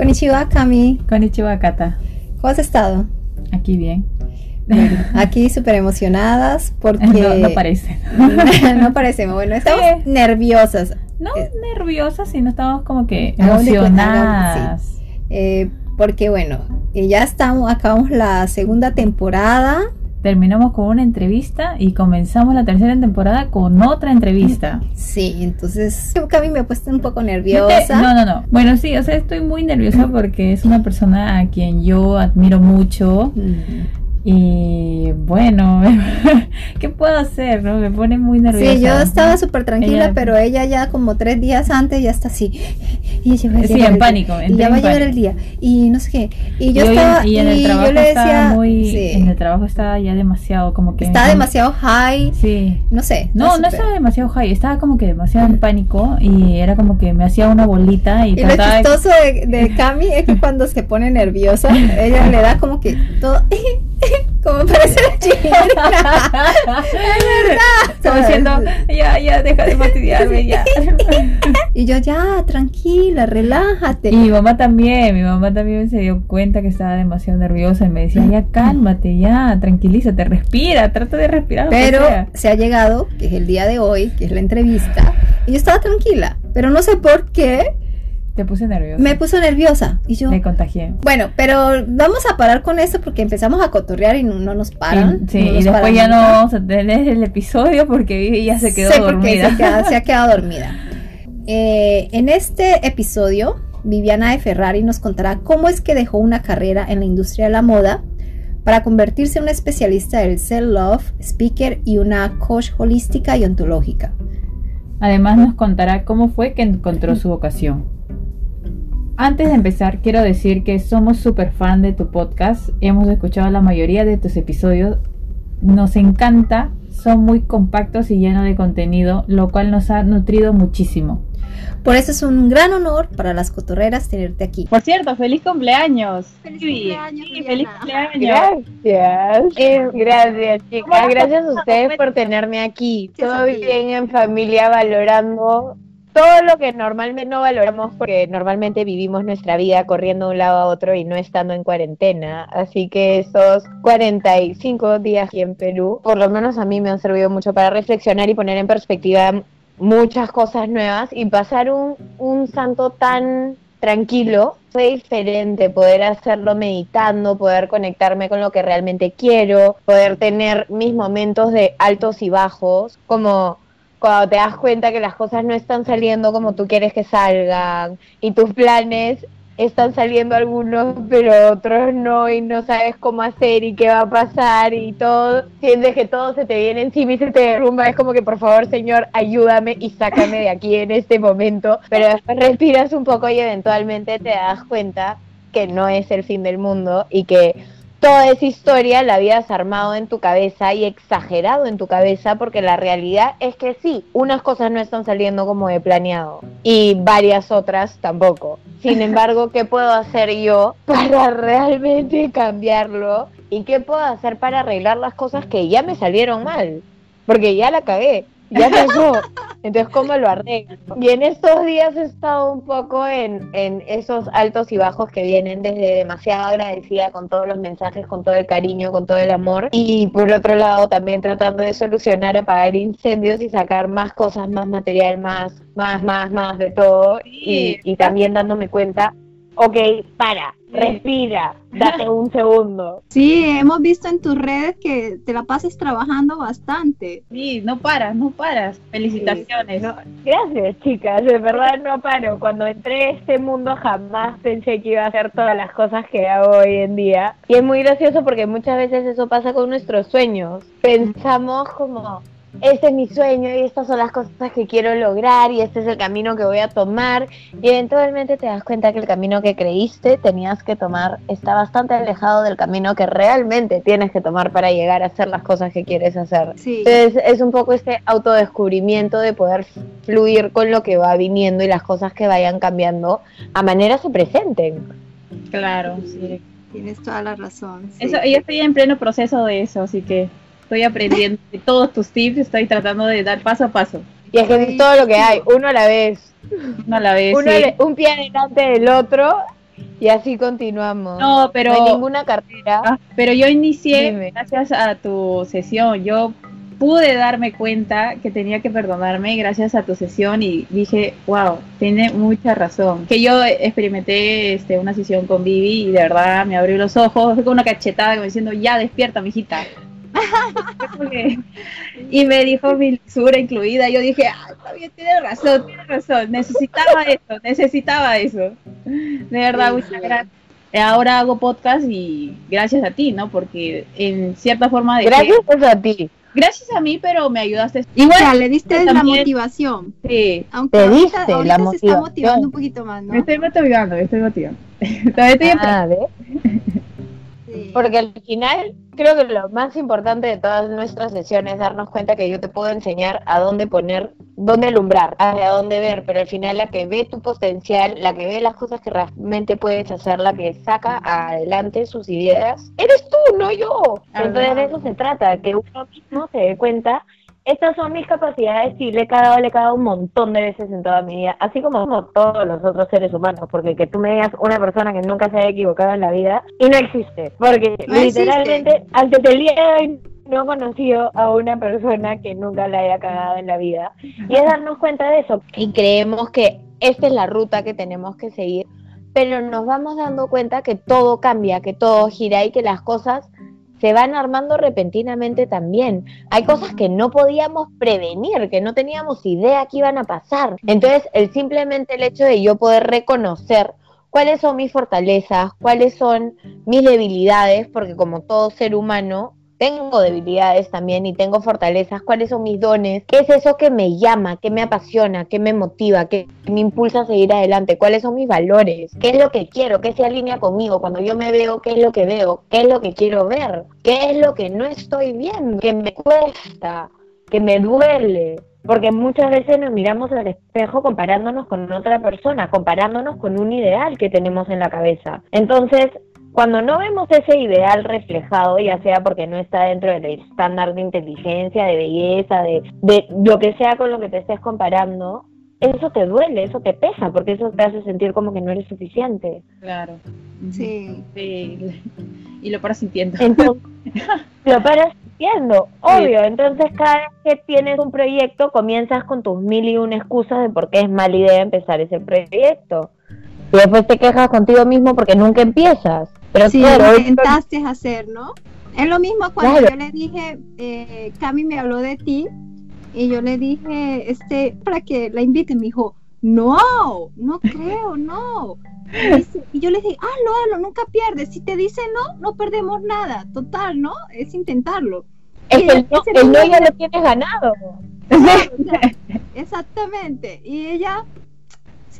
Konnichiwa, Cami. Konnichiwa, Kata. ¿Cómo has estado? Aquí bien. aquí súper emocionadas porque... No, no parece. no parecemos. Bueno, estamos nerviosas. No eh, nerviosas, sino estamos como que emocionadas. Eh, porque bueno, ya estamos, acabamos la segunda temporada terminamos con una entrevista y comenzamos la tercera temporada con otra entrevista. Sí, entonces creo que a mí me ha puesto un poco nerviosa. No, no, no. Bueno, sí, o sea, estoy muy nerviosa porque es una persona a quien yo admiro mucho. Mm. Y bueno, ¿qué puedo hacer? No? Me pone muy nerviosa. Sí, yo estaba súper tranquila, pero ella ya como tres días antes ya está así. Y ella va a sí, en pánico. y ya va a llegar el día. Y no sé qué. Y yo estaba. Y, en el trabajo le decía. Muy, En el trabajo estaba ya demasiado como que. Estaba demasiado high. Sí. No sé. No, no estaba demasiado high. Estaba como que demasiado en pánico. Y era como que me hacía una bolita. Y, y lo chistoso de, de Cami es que cuando se pone nerviosa, ella le da como que todo. como parece la chica. es verdad. Como diciendo, ya, ya, deja de fastidiarme, ya. y yo, ya, tranquila, relájate. Y mi mamá también, mi mamá también se dio cuenta que estaba demasiado nerviosa y me decía, ya, cálmate, ya, tranquilízate, respira, trata de respirar. Pero se ha llegado, que es el día de hoy, que es la entrevista, y yo estaba tranquila, pero no sé por qué te puse nerviosa. Me puso nerviosa y yo. Me contagié. Bueno, pero vamos a parar con esto porque empezamos a cotorrear y no, nos paran. sí, y después ya no vamos a tener el episodio porque ya se quedó dormida. Se, ha quedado dormida. Eh, en este episodio, Viviana de Ferrari nos contará cómo es que dejó una carrera en la industria de la moda para convertirse en una especialista del self-love, speaker y una coach holística y ontológica. Además nos contará cómo fue que encontró su vocación. Antes de empezar, quiero decir que somos súper fan de tu podcast. Hemos escuchado la mayoría de tus episodios. Nos encanta, son muy compactos y llenos de contenido, lo cual nos ha nutrido muchísimo. Por eso es un gran honor para las cotorreras tenerte aquí. Por cierto, feliz cumpleaños. Feliz cumpleaños. feliz cumpleaños. Gracias. Eh, gracias, chicas. Gracias a ustedes por tenerme aquí. Todo bien en familia, valorando todo lo que normalmente no valoramos porque normalmente vivimos nuestra vida corriendo de un lado a otro y no estando en cuarentena. Así que esos 45 días aquí en Perú, por lo menos a mí me han servido mucho para reflexionar y poner en perspectiva muchas cosas nuevas y pasar un, un santo tan tranquilo fue diferente poder hacerlo meditando, poder conectarme con lo que realmente quiero, poder tener mis momentos de altos y bajos, como cuando te das cuenta que las cosas no están saliendo como tú quieres que salgan y tus planes están saliendo algunos pero otros no y no sabes cómo hacer y qué va a pasar y todo, sientes que todo se te viene encima y se te derrumba, es como que por favor Señor ayúdame y sácame de aquí en este momento, pero después respiras un poco y eventualmente te das cuenta que no es el fin del mundo y que toda esa historia la habías armado en tu cabeza y exagerado en tu cabeza porque la realidad es que sí, unas cosas no están saliendo como he planeado y varias otras tampoco. Sin embargo, ¿qué puedo hacer yo para realmente cambiarlo? ¿Y qué puedo hacer para arreglar las cosas que ya me salieron mal? Porque ya la cagué ya pasó. Entonces, ¿cómo lo arreglo? Y en estos días he estado un poco en, en, esos altos y bajos que vienen desde demasiado agradecida con todos los mensajes, con todo el cariño, con todo el amor. Y por otro lado, también tratando de solucionar, apagar incendios y sacar más cosas, más material, más, más, más, más de todo. Y, y también dándome cuenta ok, para, respira, date un segundo. Sí, hemos visto en tus redes que te la pasas trabajando bastante. Sí, no paras, no paras. Felicitaciones. gracias, chicas, de verdad no paro. Cuando entré a este mundo jamás pensé que iba a hacer todas las cosas que hago hoy en día. Y es muy gracioso porque muchas veces eso pasa con nuestros sueños. Pensamos como este es mi sueño y estas son las cosas que quiero lograr y este es el camino que voy a tomar y eventualmente te das cuenta que el camino que creíste tenías que tomar está bastante alejado del camino que realmente tienes que tomar para llegar a hacer las cosas que quieres hacer. Entonces es un poco este autodescubrimiento de poder fluir con lo que va viniendo y las cosas que vayan cambiando a manera se presenten. Claro, sí. Tienes toda la razón. Eso, yo estoy en pleno proceso de eso, así que estoy aprendiendo de todos tus tips, estoy tratando de dar paso a paso. Y es que es todo lo que hay, uno a la vez. Uno a la vez. un pie delante del otro y así continuamos. No, pero. No hay ninguna cartera. Ah, pero yo inicié Dime. gracias a tu sesión. Yo pude darme cuenta que tenía que perdonarme gracias a tu sesión y dije, wow, tiene mucha razón. Que yo experimenté este, una sesión con Vivi y de verdad me abrió los ojos fue con una cachetada como diciendo, ya despierta, mijita. Y me dijo mi lisura incluida. Yo dije, ah, está bien, tiene razón, tiene razón. Necesitaba eso, necesitaba eso. De verdad, Sí, muchas sí. gracias. Ahora hago podcast y gracias a ti, ¿no? Porque en cierta forma de Gracias a ti. gracias a mí, pero me ayudaste. O Igual, sea, le diste la también- motivación. sí, Aunque Te ahorita, diste la ahorita se está motivación. motivando un poquito más, ¿no? me estoy motivando, me estoy motivando. Todavía estoy Ah. Porque al final creo que lo más importante de todas nuestras sesiones es darnos cuenta que yo te puedo enseñar a dónde poner, dónde alumbrar, hacia dónde ver, pero al final la que ve tu potencial, la que ve las cosas que realmente puedes hacer, la que saca adelante sus ideas, eres tú, no yo. Entonces de eso se trata, que uno mismo se dé cuenta. Estas son mis capacidades y le he cagado, le he cagado un montón de veces en toda mi vida, así como, como todos los otros seres humanos, porque que tú me digas una persona que nunca se haya equivocado en la vida, y no existe, porque No existe. literalmente antes del día de hoy no he conocido a una persona que nunca la haya cagado en la vida, y es darnos cuenta de eso, y creemos que esta es la ruta que tenemos que seguir, pero nos vamos dando cuenta que todo cambia, que todo gira y que las cosas se van armando repentinamente también. Hay cosas que no podíamos prevenir, que no teníamos idea que iban a pasar. Entonces, el simplemente el hecho de yo poder reconocer cuáles son mis fortalezas, cuáles son mis debilidades, porque como todo ser humano tengo debilidades también y tengo fortalezas, cuáles son mis dones, qué es eso que me llama, qué me apasiona, qué me motiva, qué me impulsa a seguir adelante, cuáles son mis valores, qué es lo que quiero, qué se alinea conmigo, cuando yo me veo, qué es lo que veo, qué es lo que quiero ver, qué es lo que no estoy viendo, que me cuesta, que me duele. Porque muchas veces nos miramos al espejo comparándonos con otra persona, comparándonos con un ideal que tenemos en la cabeza. Entonces, cuando no vemos ese ideal reflejado, ya sea porque no está dentro del estándar de inteligencia, de belleza, de, de lo que sea con lo que te estés comparando, eso te duele, eso te pesa, porque eso te hace sentir como que no eres suficiente. Claro. Sí. Sí. Y lo paras sintiendo. Entonces, lo paras sintiendo, obvio. Entonces, cada vez que tienes un proyecto, comienzas con tus mil y una excusas de por qué es mala idea empezar ese proyecto. Y después te quejas contigo mismo porque nunca empiezas. Pero Sí, claro, lo intentaste hacer, ¿no? Es lo mismo cuando Claro. yo le dije, eh, Cami me habló de ti y yo le dije, este, para que la invite, me dijo, no, no creo, no. Y, dice- y yo le dije, hazlo, hazlo, nunca pierdes. Si te dice no, no perdemos nada. Total, ¿no? Es intentarlo. es que el no, el ya lo tienes ganado. Claro, o sea, exactamente. Y ella,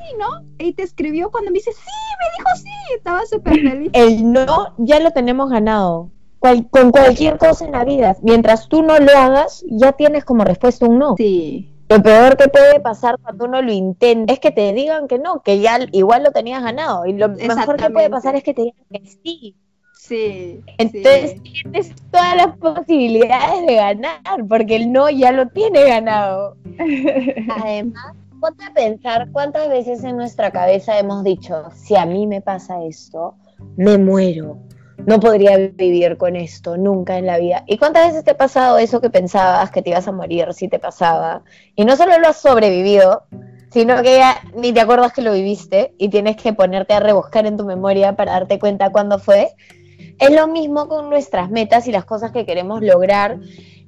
sí, ¿no? Y te escribió cuando me dice, sí, me dijo sí. Estaba súper feliz. El no ya lo tenemos ganado. Cual- con cualquier cosa en la vida. Mientras tú no lo hagas, ya tienes como respuesta un no. Sí, Lo peor que puede pasar cuando uno lo intenta es que te digan que no, que ya igual lo tenías ganado. Y lo mejor que puede pasar es que te digan que sí. sí. Entonces sí. tienes todas las posibilidades de ganar, porque el no ya lo tiene ganado. Además, ponte a pensar cuántas veces en nuestra cabeza hemos dicho, si a mí me pasa esto, me muero. No podría vivir con esto nunca en la vida. ¿Y cuántas veces te ha pasado eso que pensabas que te ibas a morir si te pasaba? Y no solo lo has sobrevivido, sino que ya ni te acuerdas que lo viviste y tienes que ponerte a rebuscar en tu memoria para darte cuenta cuándo fue. Es lo mismo con nuestras metas y las cosas que queremos lograr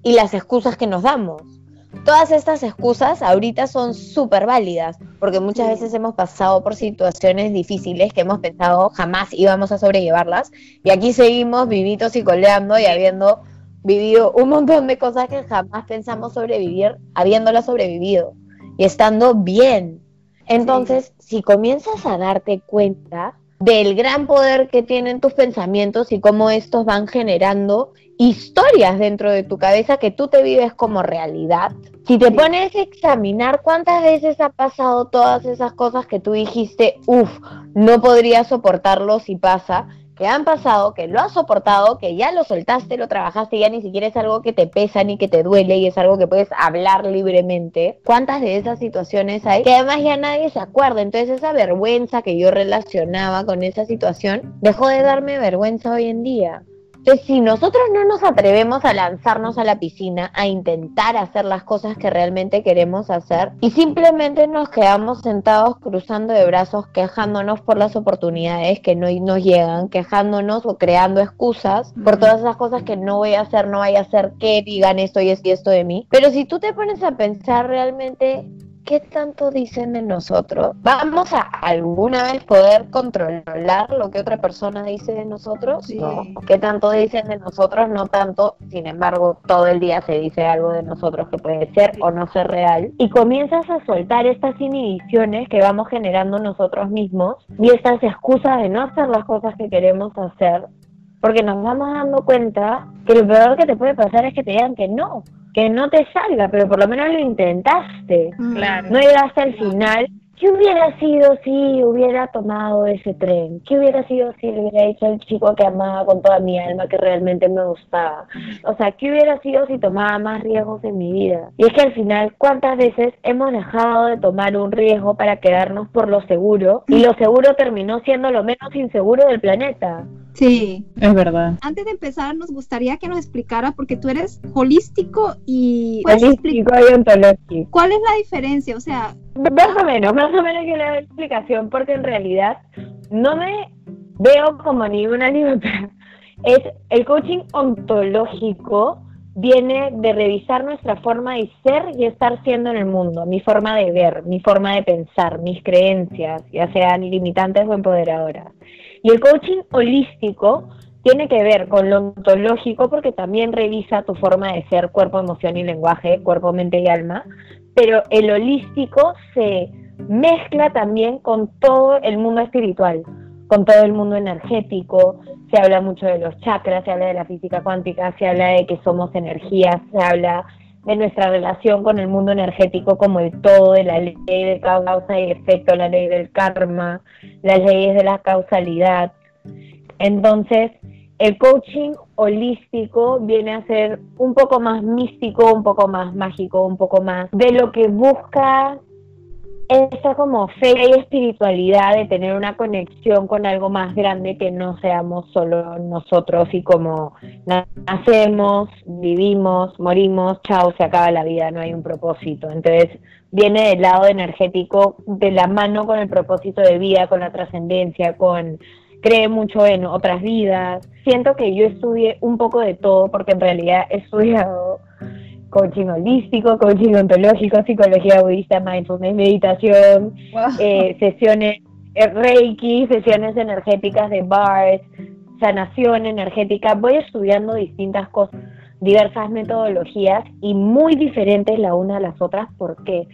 y las excusas que nos damos. Todas estas excusas ahorita son súper válidas, porque muchas veces hemos pasado por situaciones difíciles que hemos pensado jamás íbamos a sobrellevarlas, y aquí seguimos vivitos y coleando y habiendo vivido un montón de cosas que jamás pensamos sobrevivir, habiéndolas sobrevivido y estando bien. Entonces, si comienzas a darte cuenta del gran poder que tienen tus pensamientos y cómo estos van generando historias dentro de tu cabeza que tú te vives como realidad. Si te pones a examinar cuántas veces ha pasado todas esas cosas que tú dijiste, uff, no podría soportarlo si pasa, que han pasado, que lo has soportado, que ya lo soltaste, lo trabajaste, ya ni siquiera es algo que te pesa ni que te duele y es algo que puedes hablar libremente. ¿Cuántas de esas situaciones hay que además ya nadie se acuerda? Entonces esa vergüenza que yo relacionaba con esa situación dejó de darme vergüenza hoy en día. Entonces, si nosotros no nos atrevemos a lanzarnos a la piscina, a intentar hacer las cosas que realmente queremos hacer, y simplemente nos quedamos sentados cruzando de brazos, quejándonos por las oportunidades que no nos llegan, quejándonos o creando excusas por todas esas cosas que no voy a hacer, no voy a hacer, que digan esto y esto de mí. Pero si tú te pones a pensar realmente ¿qué tanto dicen de nosotros? ¿Vamos a alguna vez poder controlar lo que otra persona dice de nosotros? No. ¿Qué tanto dicen de nosotros? No tanto. Sin embargo, todo el día se dice algo de nosotros que puede ser o no ser real. Y comienzas a soltar estas inhibiciones que vamos generando nosotros mismos y estas excusas de no hacer las cosas que queremos hacer. Porque nos vamos dando cuenta que lo peor que te puede pasar es que te digan que no que no te salga, pero por lo menos lo intentaste. Mm. Claro. No llegaste al final. ¿Qué hubiera sido si hubiera tomado ese tren? ¿Qué hubiera sido si le hubiera dicho al chico que amaba con toda mi alma, que realmente me gustaba? O sea, ¿qué hubiera sido si tomaba más riesgos en mi vida? Y es que al final, ¿cuántas veces hemos dejado de tomar un riesgo para quedarnos por lo seguro? Y lo seguro terminó siendo lo menos inseguro del planeta. Sí. Es verdad. Antes de empezar, nos gustaría que nos explicara, porque tú eres holístico y... Holístico y ontológico. ¿Cuál es la diferencia? O sea... Más o menos, más o menos que la explicación, porque en realidad no me veo como ni una ni otra. Es el coaching ontológico viene de revisar nuestra forma de ser y estar siendo en el mundo, mi forma de ver, mi forma de pensar, mis creencias, ya sean limitantes o empoderadoras. Y el coaching holístico tiene que ver con lo ontológico porque también revisa tu forma de ser, cuerpo, emoción y lenguaje, cuerpo, mente y alma, pero el holístico se mezcla también con todo el mundo espiritual, con todo el mundo energético, se habla mucho de los chakras, se habla de la física cuántica, se habla de que somos energías, se habla de nuestra relación con el mundo energético como el todo, de la ley de causa y efecto, la ley del karma, las leyes de la causalidad. Entonces, el coaching holístico viene a ser un poco más místico, un poco más mágico, un poco más de lo que busca esa como fe y espiritualidad de tener una conexión con algo más grande que no seamos solo nosotros y como nacemos, vivimos, morimos, chao, se acaba la vida, no hay un propósito. Entonces viene del lado energético de la mano con el propósito de vida, con la trascendencia, con cree mucho en otras vidas. Siento que yo estudié un poco de todo porque en realidad he estudiado coaching holístico, coaching ontológico, psicología budista, mindfulness, meditación, eh, sesiones eh, reiki, sesiones energéticas de bars, sanación energética. Voy estudiando distintas cosas, diversas metodologías y muy diferentes la una a las otras. ¿Por qué?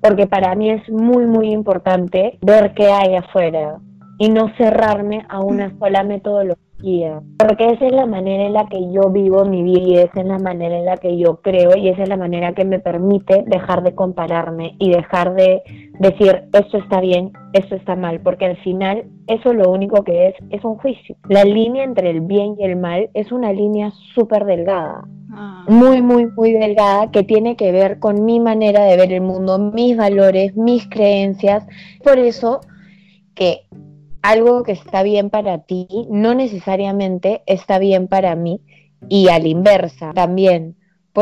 Porque para mí es muy, muy importante ver qué hay afuera y no cerrarme a una sola metodología porque esa es la manera en la que yo vivo mi vida y esa es la manera en la que yo creo y esa es la manera que me permite dejar de compararme y dejar de decir esto está bien, esto está mal, porque al final eso lo único que es es un juicio. La línea entre el bien y el mal es una línea súper delgada. Ah. Muy, muy, muy delgada que tiene que ver con mi manera de ver el mundo, mis valores, mis creencias. Por eso que algo que está bien para ti no necesariamente está bien para mí y a la inversa también.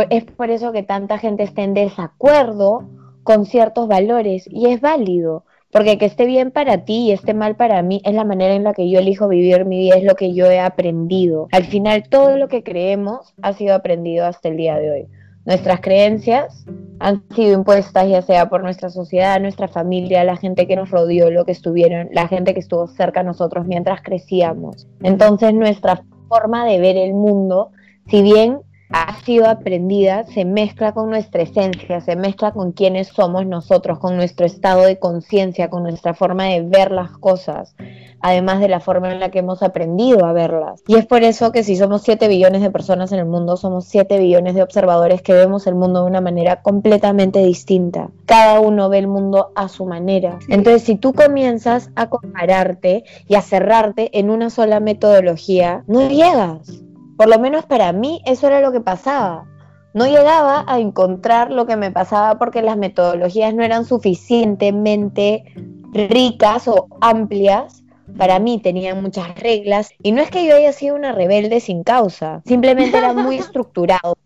Es por eso que tanta gente está en desacuerdo con ciertos valores y es válido, porque que esté bien para ti y esté mal para mí es la manera en la que yo elijo vivir mi vida, es lo que yo he aprendido. Al final todo lo que creemos ha sido aprendido hasta el día de hoy. Nuestras creencias han sido impuestas ya sea por nuestra sociedad, nuestra familia, la gente que nos rodeó, lo que estuvieron, la gente que estuvo cerca a nosotros mientras crecíamos. Entonces nuestra forma de ver el mundo, si bien ha sido aprendida se mezcla con nuestra esencia, se mezcla con quienes somos nosotros, con nuestro estado de conciencia, con nuestra forma de ver las cosas, además de la forma en la que hemos aprendido a verlas. Y es por eso que si somos 7 billones de personas en el mundo, somos 7 billones de observadores que vemos el mundo de una manera completamente distinta. Cada uno ve el mundo a su manera. Entonces, si tú comienzas a compararte y a cerrarte en una sola metodología, no llegas. Por lo menos para mí eso era lo que pasaba. No llegaba a encontrar lo que me pasaba porque las metodologías no eran suficientemente ricas o amplias. Para mí tenían muchas reglas y no es que yo haya sido una rebelde sin causa, simplemente era muy estructurado,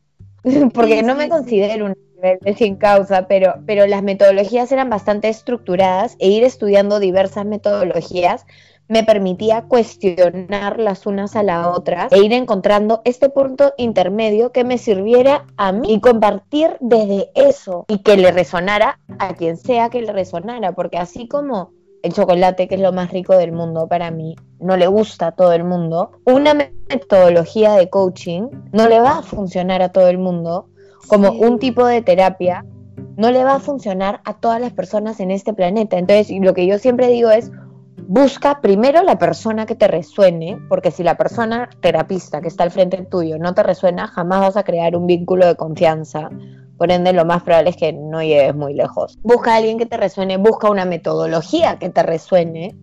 porque no me considero una rebelde sin causa, pero, pero las metodologías eran bastante estructuradas e ir estudiando diversas metodologías me permitía cuestionar las unas a la otra e ir encontrando este punto intermedio que me sirviera a mí y compartir desde eso y que le resonara a quien sea que le resonara, porque así como el chocolate, que es lo más rico del mundo para mí, no le gusta a todo el mundo, una metodología de coaching no le va a funcionar a todo el mundo, como un tipo de terapia no le va a funcionar a todas las personas en este planeta. Entonces, lo que yo siempre digo es, busca primero la persona que te resuene, porque si la persona terapista que está al frente tuyo no te resuena, jamás vas a crear un vínculo de confianza. Por ende, lo más probable es que no llegues muy lejos. Busca a alguien que te resuene, busca una metodología que te resuene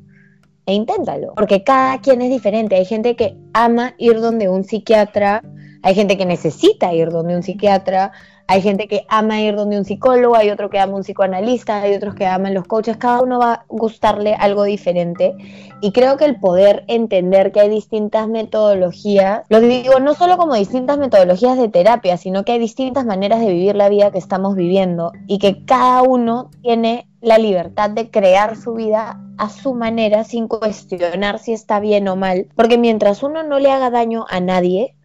e inténtalo. Porque cada quien es diferente. Hay gente que ama ir donde un psiquiatra, hay gente que necesita ir donde un psiquiatra, hay gente que ama ir donde un psicólogo, hay otro que ama un psicoanalista, hay otros que aman los coaches, cada uno va a gustarle algo diferente. Y creo que el poder entender que hay distintas metodologías, lo digo no solo como distintas metodologías de terapia, sino que hay distintas maneras de vivir la vida que estamos viviendo y que cada uno tiene la libertad de crear su vida a su manera sin cuestionar si está bien o mal, porque mientras uno no le haga daño a nadie,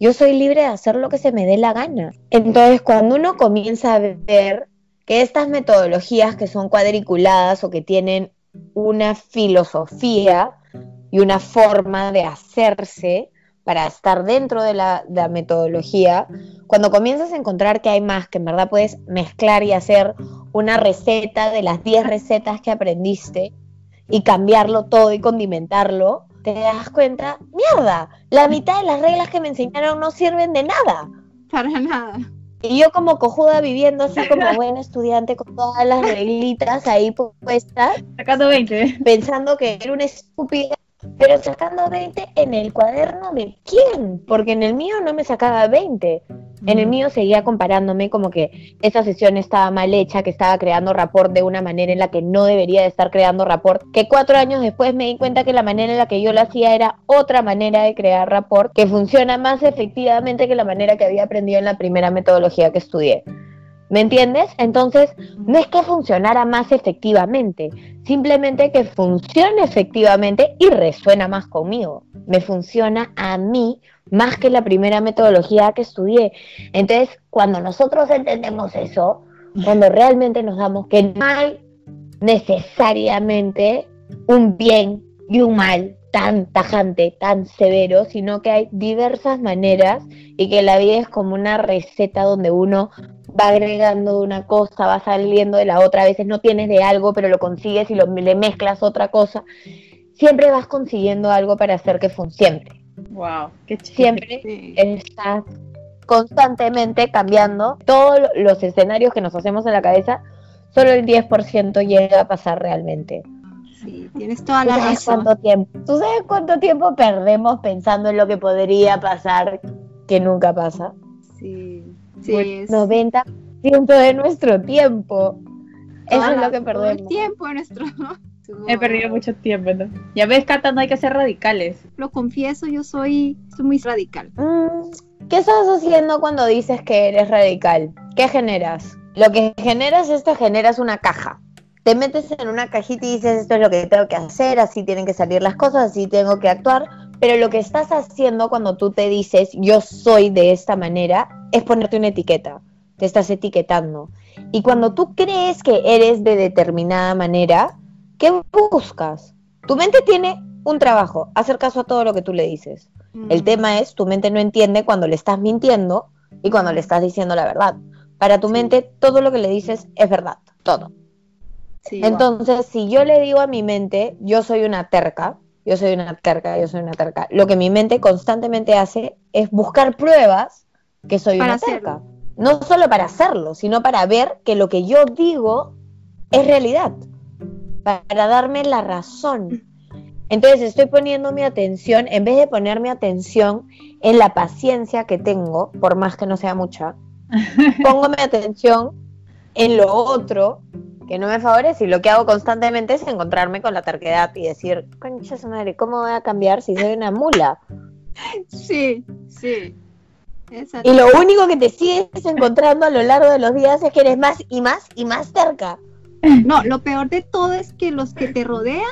yo soy libre de hacer lo que se me dé la gana. Entonces, cuando uno comienza a ver que estas metodologías que son cuadriculadas o que tienen una filosofía y una forma de hacerse para estar dentro de la, metodología, cuando comienzas a encontrar que hay más, que en verdad puedes mezclar y hacer una receta de las 10 recetas que aprendiste y cambiarlo todo y condimentarlo, te das cuenta, mierda, la mitad de las reglas que me enseñaron no sirven de nada. Para nada. Y yo como cojuda viviendo así como buena estudiante con todas las reglitas ahí puestas. Sacando 20. Pensando que era una estúpida pero sacando 20 en el cuaderno de quién, porque en el mío no me sacaba 20. En el mío seguía comparándome como que esa sesión estaba mal hecha, que estaba creando rapport de una manera en la que no debería de estar creando rapport, que cuatro años después me di cuenta que la manera en la que yo lo hacía era otra manera de crear rapport, que funciona más efectivamente que la manera que había aprendido en la primera metodología que estudié. ¿Me entiendes? Entonces, no es que funcionara más efectivamente, simplemente que funcione efectivamente y resuena más conmigo. Me funciona a mí más que la primera metodología que estudié. Entonces, cuando nosotros entendemos eso, cuando realmente nos damos que no hay necesariamente un bien y un mal tan tajante, tan severo, sino que hay diversas maneras y que la vida es como una receta donde uno va agregando una cosa, va saliendo de la otra, a veces no tienes de algo, pero lo consigues y lo, le mezclas otra cosa. Siempre vas consiguiendo algo para hacer que funcione. Siempre. Wow, qué Siempre estás constantemente cambiando todos los escenarios que nos hacemos en la cabeza, solo el 10% llega a pasar realmente. Sí, tienes toda la razón. Cuánto tiempo, ¿Tú sabes cuánto tiempo perdemos pensando en lo que podría pasar que nunca pasa? Sí. Sí, 90% de nuestro tiempo. Eso es lo que perdemos. El tiempo nuestro. He perdido mucho tiempo. ¿no? Ya ves, Cata, no hay que ser radicales. Lo confieso, yo soy, soy muy radical. Mm, ¿Qué estás haciendo cuando dices que eres radical? ¿Qué generas? Lo que generas es que generas una caja. Te metes en una cajita y dices, esto es lo que tengo que hacer, así tienen que salir las cosas, así tengo que actuar. Pero lo que estás haciendo cuando tú te dices, yo soy de esta manera, es ponerte una etiqueta, te estás etiquetando. Y cuando tú crees que eres de determinada manera, ¿qué buscas? Tu mente tiene un trabajo, hacer caso a todo lo que tú le dices. El mm. tema es, tu mente no entiende cuando le estás mintiendo y cuando le estás diciendo la verdad. Para tu mente, todo lo que le dices es verdad, todo. Entonces, si yo le digo a mi mente, yo soy una terca, yo soy una terca, yo soy una terca, lo que mi mente constantemente hace es buscar pruebas que soy una terca. No solo para hacerlo, sino para ver que lo que yo digo es realidad, para darme la razón. Entonces estoy poniendo mi atención, en vez de poner mi atención en la paciencia que tengo, por más que no sea mucha, pongo mi atención en lo otro que no me favorece y lo que hago constantemente es encontrarme con la terquedad y decir, concha su madre, ¿cómo voy a cambiar si soy una mula? Sí, sí. Y lo único que te sigues encontrando a lo largo de los días es que eres más y más y más cerca. No, lo peor de todo es que los que te rodean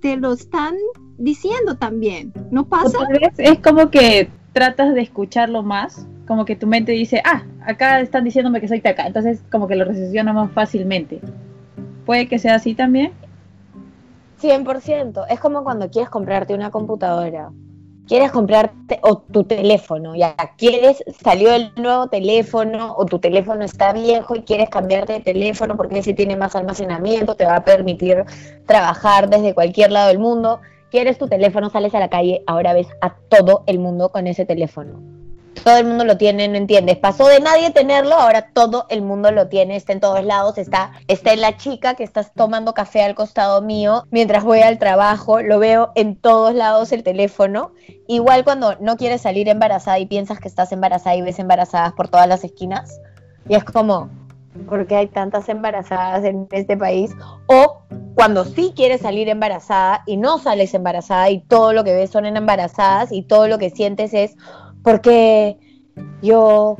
te lo están diciendo también. ¿No pasa? Es como que tratas de escucharlo más, como que tu mente dice, ah, acá están diciéndome que soy taca, entonces como que lo recesiona más fácilmente. ¿Puede que sea así también? 100%. Es como cuando quieres comprarte una computadora quieres comprarte o tu teléfono, ya quieres, salió el nuevo teléfono o tu teléfono está viejo y quieres cambiarte de teléfono porque ese tiene más almacenamiento, te va a permitir trabajar desde cualquier lado del mundo. Quieres tu teléfono, sales a la calle, ahora ves a todo el mundo con ese teléfono todo el mundo lo tiene, no entiendes. Pasó de nadie tenerlo, ahora todo el mundo lo tiene, está en todos lados, está, está en la chica que estás tomando café al costado mío mientras voy al trabajo, lo veo en todos lados el teléfono. Igual cuando no quieres salir embarazada y piensas que estás embarazada y ves embarazadas por todas las esquinas, y es como, ¿por qué hay tantas embarazadas en este país? O cuando sí quieres salir embarazada y no sales embarazada y todo lo que ves son en embarazadas y todo lo que sientes es porque yo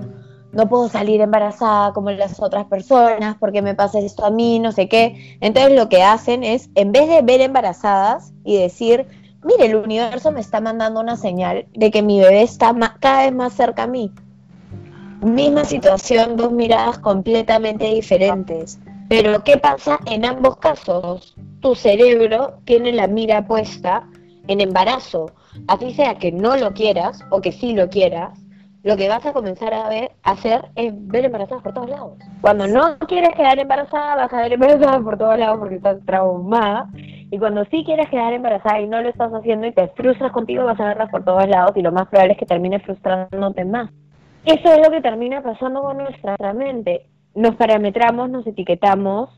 no puedo salir embarazada como las otras personas, porque me pasa esto a mí, no sé qué. Entonces lo que hacen es, en vez de ver embarazadas y decir, mire, el universo me está mandando una señal de que mi bebé está cada vez más cerca a mí. Misma situación, dos miradas completamente diferentes. Pero ¿qué pasa en ambos casos? Tu cerebro tiene la mira puesta en embarazo así sea que no lo quieras o que sí lo quieras, lo que vas a comenzar a ver, hacer es ver embarazadas por todos lados. Cuando no quieres quedar embarazada, vas a ver embarazada por todos lados porque estás traumada. Y cuando sí quieres quedar embarazada y no lo estás haciendo y te frustras contigo, vas a verlas por todos lados y lo más probable es que termines frustrándote más. Eso es lo que termina pasando con nuestra mente. Nos parametramos, nos etiquetamos,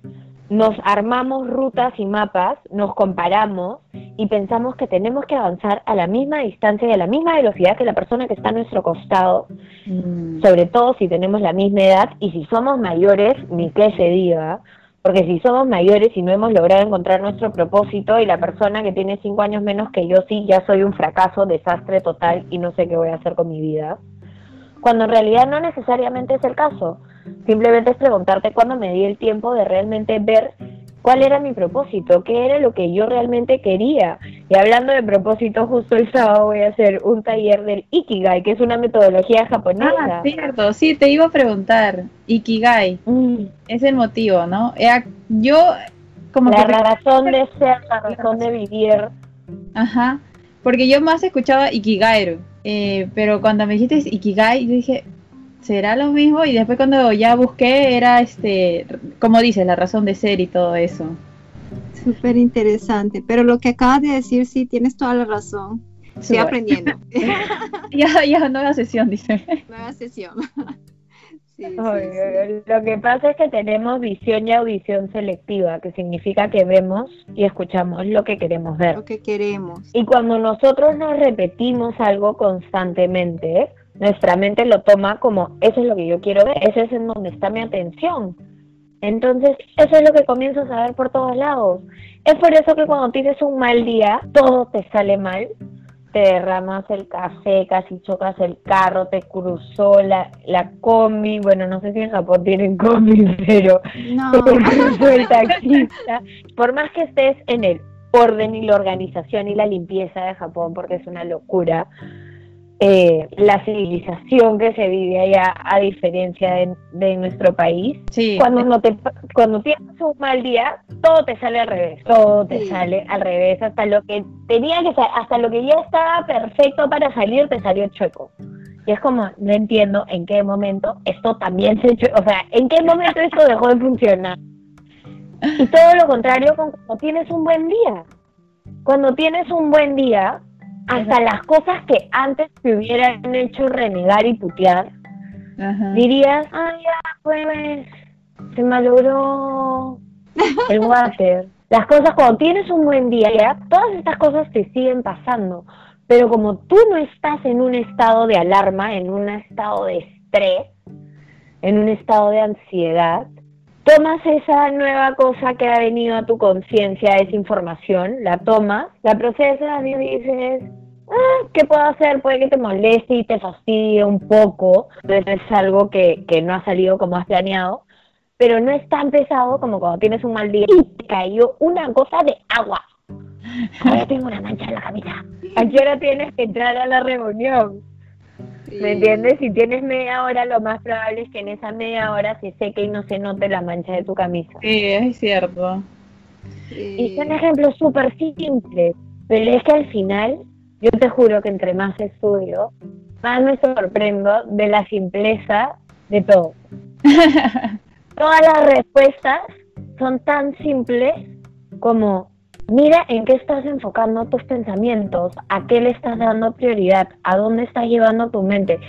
nos armamos rutas y mapas, nos comparamos y pensamos que tenemos que avanzar a la misma distancia y a la misma velocidad que la persona que está a nuestro costado, mm. sobre todo si tenemos la misma edad y si somos mayores, ni que se diga, porque si somos mayores y no hemos logrado encontrar nuestro propósito y la persona que tiene cinco años menos que yo sí, ya soy un fracaso, desastre total y no sé qué voy a hacer con mi vida, cuando en realidad no necesariamente es el caso Simplemente es preguntarte cuándo me di el tiempo de realmente ver cuál era mi propósito, qué era lo que yo realmente quería. Y hablando de propósito, justo el sábado voy a hacer un taller del Ikigai, que es una metodología japonesa. Ah, cierto, sí, te iba a preguntar, Ikigai, mm. es el motivo, ¿no? Eh, yo, como la razón de ser, la razón de vivir. Ajá, porque yo más escuchaba Ikigai, eh, pero cuando me dijiste Ikigai, yo dije, será lo mismo y después cuando ya busqué era este, como dices, la razón de ser y todo eso. Súper interesante, pero lo que acabas de decir sí tienes toda la razón. Estoy aprendiendo. ya, ya, nueva sesión, dice. Nueva sesión. Lo que pasa es que tenemos visión y audición selectiva, que significa que vemos y escuchamos lo que queremos ver. Lo que queremos. Y cuando nosotros nos repetimos algo constantemente, nuestra mente lo toma como eso es lo que yo quiero ver, ese es en donde está mi atención. Entonces, eso es lo que comienzas a ver por todos lados. Es por eso que cuando tienes un mal día, todo te sale mal. Te derramas el café, casi chocas el carro, te cruzó la, la combi. Bueno, no sé si en Japón tienen combi, pero no. te cruzó el taxista. Por más que estés en el orden y la organización y la limpieza de Japón, porque es una locura, eh, la civilización que se vive allá a diferencia de, nuestro país. Cuando no te cuando tienes un mal día, todo te sale al revés, todo te sale al revés, hasta lo que tenía que hasta lo que ya estaba perfecto para salir te salió chueco. Y es como, no entiendo en qué momento esto también se o sea, en qué momento esto dejó de funcionar. Y todo lo contrario con cuando tienes un buen día. Cuando tienes un buen día, hasta las cosas que antes te hubieran hecho renegar y putear, dirías, ay, ya, pues, se malogró el water. Las cosas, cuando tienes un buen día, todas estas cosas te siguen pasando. Pero como tú no estás en un estado de alarma, en un estado de estrés, en un estado de ansiedad, tomas esa nueva cosa que ha venido a tu conciencia, esa información, la tomas, la procesas y dices, ah, ¿qué puedo hacer? Puede que te moleste y te fastidie un poco, es algo que, que no ha salido como has planeado, pero no es tan pesado como cuando tienes un mal día y te cayó una cosa de agua. Ahora tengo una mancha en la camisa. ¿A qué hora tienes que entrar a la reunión? ¿Me entiendes? Si tienes media hora, lo más probable es que en esa media hora se seque y no se note la mancha de tu camisa. Sí, es cierto. Y son ejemplos súper simples, pero es que al final, yo te juro que entre más estudio, más me sorprendo de la simpleza de todo. Todas las respuestas son tan simples como Mira en qué estás enfocando tus pensamientos, a qué le estás dando prioridad, a dónde estás llevando tu mente,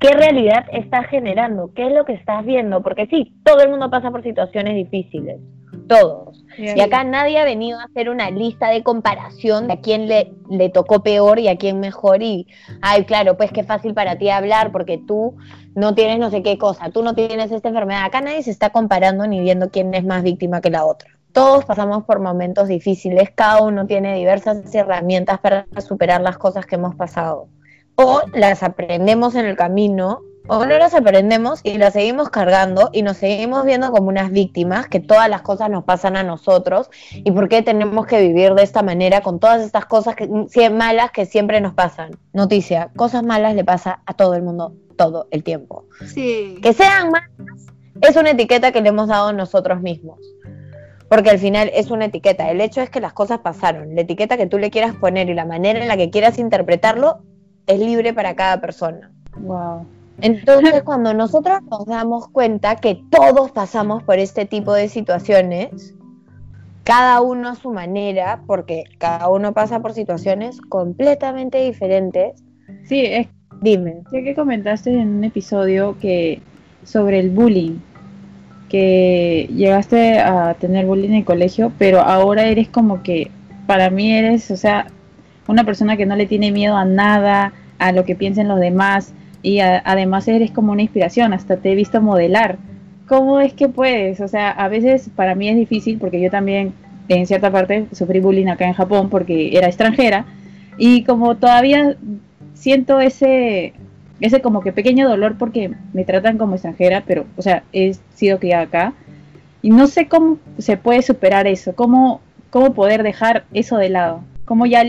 qué realidad estás generando, qué es lo que estás viendo, porque sí, todo el mundo pasa por situaciones difíciles, todos. Y acá nadie ha venido a hacer una lista de comparación de a quién le, le tocó peor y a quién mejor y, ay, claro, pues qué fácil para ti hablar porque tú no tienes no sé qué cosa, tú no tienes esta enfermedad. Acá nadie se está comparando ni viendo quién es más víctima que la otra. Todos pasamos por momentos difíciles, cada uno tiene diversas herramientas para superar las cosas que hemos pasado. O las aprendemos en el camino, o no las aprendemos y las seguimos cargando y nos seguimos viendo como unas víctimas, que todas las cosas nos pasan a nosotros y por qué tenemos que vivir de esta manera con todas estas cosas que, malas que siempre nos pasan. Noticia, cosas malas le pasa a todo el mundo todo el tiempo. Sí. Que sean malas es una etiqueta que le hemos dado nosotros mismos porque al final es una etiqueta. El hecho es que las cosas pasaron. La etiqueta que tú le quieras poner y la manera en la que quieras interpretarlo es libre para cada persona. Wow. Entonces, cuando nosotros nos damos cuenta que todos pasamos por este tipo de situaciones, cada uno a su manera, porque cada uno pasa por situaciones completamente diferentes. Sí, es, dime. Ya que comentaste en un episodio que sobre el bullying, que llegaste a tener bullying en el colegio, pero ahora eres como que, para mí eres, o sea, una persona que no le tiene miedo a nada, a lo que piensen los demás, y además eres como una inspiración, hasta te he visto modelar. ¿Cómo es que puedes? O sea, a veces para mí es difícil porque yo también en cierta parte sufrí bullying acá en Japón porque era extranjera y como todavía siento ese ese como que pequeño dolor porque me tratan como extranjera, pero, o sea, he sido criada acá. Y no sé cómo se puede superar eso, cómo, cómo poder dejar eso de lado, cómo ya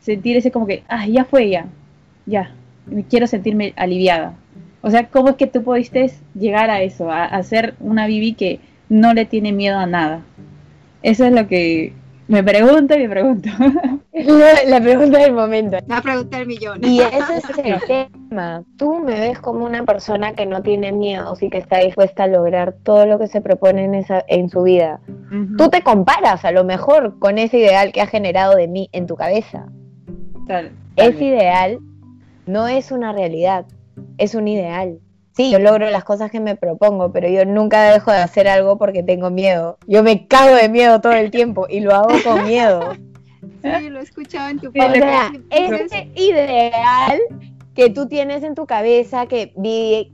sentir ese como que, ah, ya fue ya, ya, quiero sentirme aliviada. O sea, ¿cómo es que tú pudiste llegar a eso, a, a ser una Bibi que no le tiene miedo a nada? Eso es lo que me pregunto y me pregunto. La, pregunta del momento. La pregunta del millón. Y ese es el tema. Tú me ves como una persona que no tiene miedo y que está dispuesta a lograr todo lo que se propone en, esa, en su vida. Tú te comparas a lo mejor con ese ideal que ha generado de mí en tu cabeza. ese ideal no es una realidad, es un ideal sí, yo logro las cosas que me propongo, pero yo nunca dejo de hacer algo porque tengo miedo. Yo me cago de miedo todo el tiempo y lo hago con miedo. Sí, lo he escuchado en tu podcast. ese ideal que tú tienes en tu cabeza, que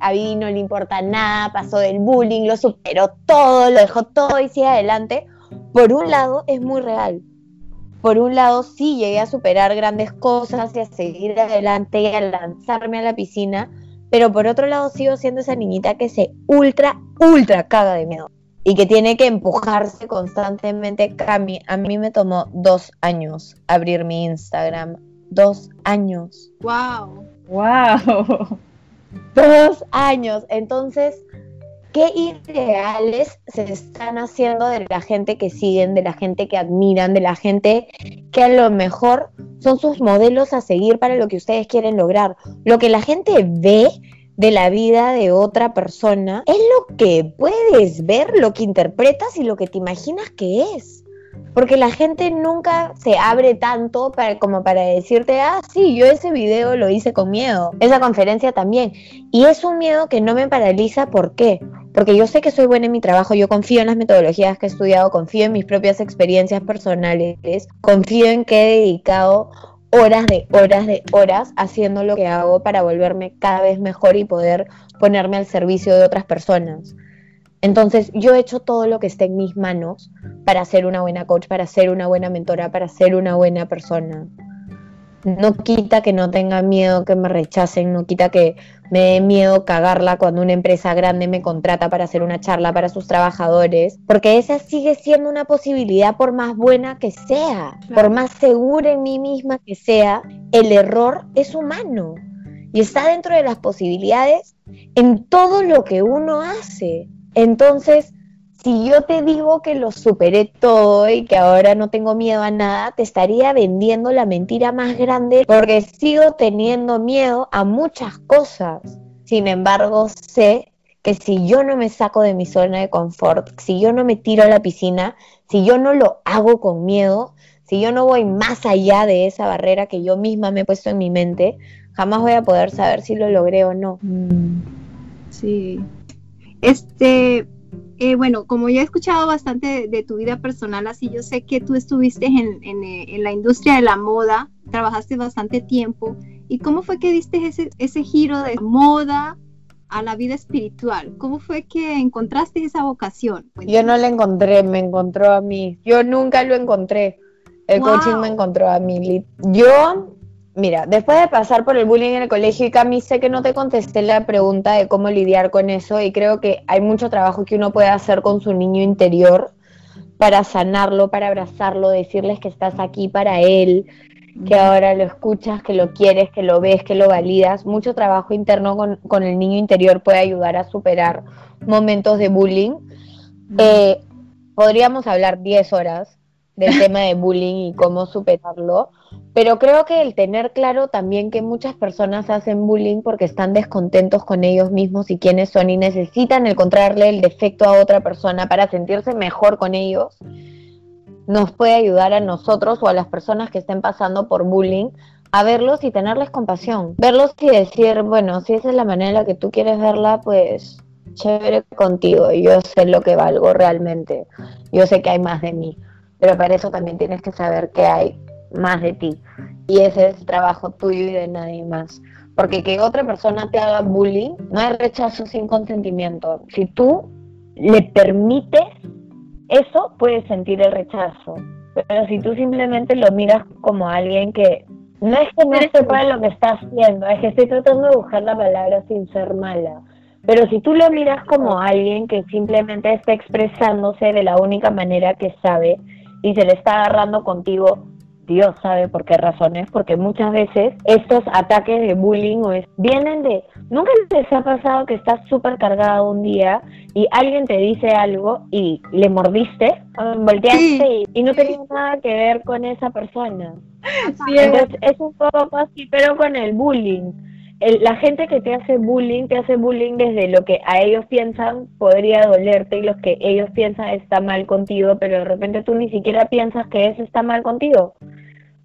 a Vivi no le importa nada, pasó del bullying, lo superó todo, lo dejó todo y sigue adelante, por un lado es muy real. Por un lado sí llegué a superar grandes cosas y a seguir adelante y a lanzarme a la piscina, pero por otro lado sigo siendo esa niñita que se ultra, ultra caga de miedo y que tiene que empujarse constantemente. Cami, a mí me tomó dos años abrir mi Instagram. Dos años. ¡Wow! ¡Wow! Dos años. Entonces, qué ideales se están haciendo de la gente que siguen, de la gente que admiran, de la gente que a lo mejor son sus modelos a seguir para lo que ustedes quieren lograr. Lo que la gente ve de la vida de otra persona es lo que puedes ver, lo que interpretas y lo que te imaginas que es. Porque la gente nunca se abre tanto para, como para decirte, ah, sí, yo ese video lo hice con miedo, esa conferencia también. Y es un miedo que no me paraliza, ¿por qué? Porque yo sé que soy buena en mi trabajo, yo confío en las metodologías que he estudiado, confío en mis propias experiencias personales, confío en que he dedicado horas de horas de horas haciendo lo que hago para volverme cada vez mejor y poder ponerme al servicio de otras personas. Entonces, yo he hecho todo lo que esté en mis manos para ser una buena coach, para ser una buena mentora, para ser una buena persona. No quita que no tenga miedo que me rechacen, no quita que me dé miedo cagarla cuando una empresa grande me contrata para hacer una charla para sus trabajadores, porque esa sigue siendo una posibilidad por más buena que sea, por más segura en mí misma que sea, el error es humano y está dentro de las posibilidades en todo lo que uno hace. Entonces, si yo te digo que lo superé todo y que ahora no tengo miedo a nada, te estaría vendiendo la mentira más grande porque sigo teniendo miedo a muchas cosas. Sin embargo, sé que si yo no me saco de mi zona de confort, si yo no me tiro a la piscina, si yo no lo hago con miedo, si yo no voy más allá de esa barrera que yo misma me he puesto en mi mente, jamás voy a poder saber si lo logré o no. Mm. Sí, este, eh, bueno, como ya he escuchado bastante de, tu vida personal, así yo sé que tú estuviste en, en, la industria de la moda, trabajaste bastante tiempo. ¿Y cómo fue que diste ese, ese giro de moda a la vida espiritual? ¿Cómo fue que encontraste esa vocación? Yo no la encontré, me encontró a mí. Yo nunca lo encontré. El coaching me encontró a mí. Yo Mira, después de pasar por el bullying en el colegio y Cami, sé que no te contesté la pregunta de cómo lidiar con eso y creo que hay mucho trabajo que uno puede hacer con su niño interior para sanarlo, para abrazarlo, decirles que estás aquí para él, que ahora lo escuchas, que lo quieres, que lo ves, que lo validas. Mucho trabajo interno con, el niño interior puede ayudar a superar momentos de bullying. Eh, podríamos hablar 10 horas del tema de bullying y cómo superarlo, pero creo que el tener claro también que muchas personas hacen bullying porque están descontentos con ellos mismos y quiénes son y necesitan encontrarle el defecto a otra persona para sentirse mejor con ellos, nos puede ayudar a nosotros o a las personas que estén pasando por bullying a verlos y tenerles compasión. Verlos y decir, bueno, si esa es la manera en la que tú quieres verla, pues chévere contigo, yo sé lo que valgo realmente, yo sé que hay más de mí. Pero para eso también tienes que saber que hay más de ti. Y ese es trabajo tuyo y de nadie más. Porque que otra persona te haga bullying, no hay rechazo sin consentimiento. Si tú le permites eso, puedes sentir el rechazo. Pero si tú simplemente lo miras como alguien que no es que no sepa lo que está haciendo, es que estoy tratando de buscar la palabra sin ser mala. Pero si tú lo miras como alguien que simplemente está expresándose de la única manera que sabe, y se le está agarrando contigo, Dios sabe por qué razones, porque muchas veces estos ataques de bullying o es, vienen de, nunca les ha pasado que estás súper cargado un día y alguien te dice algo y le mordiste, volteaste y, no tenía nada que ver con esa persona. Entonces es un poco así, pero con el bullying la gente que te hace bullying, te hace bullying desde lo que a ellos piensan podría dolerte y lo que ellos piensan está mal contigo, pero de repente tú ni siquiera piensas que eso está mal contigo.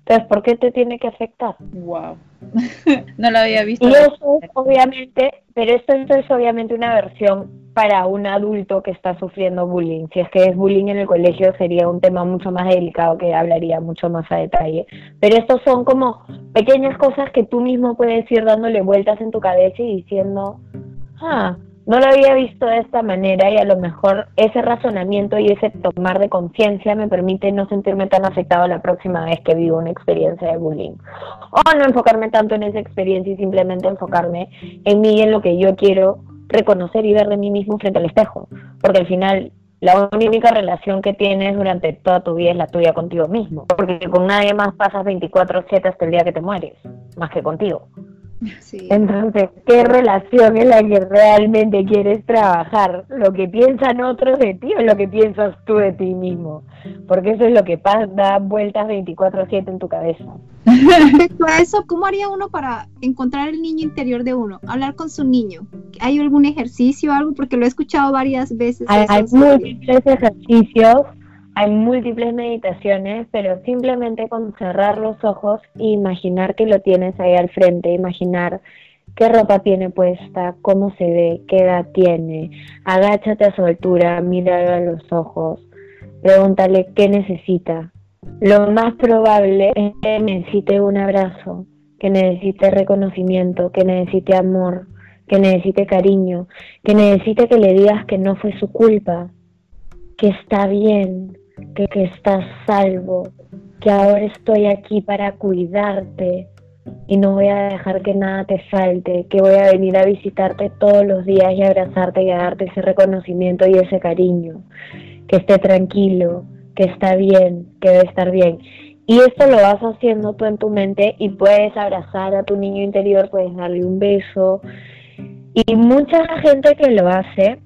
Entonces, ¿por qué te tiene que afectar? Wow. no lo había visto. Y eso es obviamente, pero esto, esto es obviamente una versión para un adulto que está sufriendo bullying. Si es que es bullying en el colegio sería un tema mucho más delicado que hablaría mucho más a detalle. Pero estos son como pequeñas cosas que tú mismo puedes ir dándole vueltas en tu cabeza y diciendo, ah, no lo había visto de esta manera y a lo mejor ese razonamiento y ese tomar de conciencia me permite no sentirme tan afectado la próxima vez que vivo una experiencia de bullying. O no enfocarme tanto en esa experiencia y simplemente enfocarme en mí y en lo que yo quiero reconocer y ver de mí mismo frente al espejo, porque al final la única relación que tienes durante toda tu vida es la tuya contigo mismo, porque con nadie más pasas 24/7 hasta el día que te mueres, más que contigo. Entonces, ¿qué relación es la que realmente quieres trabajar? ¿Lo que piensan otros de ti o lo que piensas tú de ti mismo? Porque eso es lo que pasa, da vueltas 24/7 en tu cabeza. Respecto a eso, ¿cómo haría uno para encontrar el niño interior de uno? Hablar con su niño. ¿Hay algún ejercicio o algo? Porque lo he escuchado varias veces. Hay, hay múltiples ejercicios hay múltiples meditaciones, pero simplemente con cerrar los ojos e imaginar que lo tienes ahí al frente, imaginar qué ropa tiene puesta, cómo se ve, qué edad tiene, agáchate a su altura, míralo a los ojos, pregúntale qué necesita. Lo más probable es que necesite un abrazo, que necesite reconocimiento, que necesite amor, que necesite cariño, que necesite que le digas que no fue su culpa, que está bien, que, estás salvo, que ahora estoy aquí para cuidarte y no voy a dejar que nada te falte, que voy a venir a visitarte todos los días y abrazarte y a darte ese reconocimiento y ese cariño, que esté tranquilo, que está bien, que debe estar bien. Y esto lo vas haciendo tú en tu mente y puedes abrazar a tu niño interior, puedes darle un beso. Y mucha gente que lo hace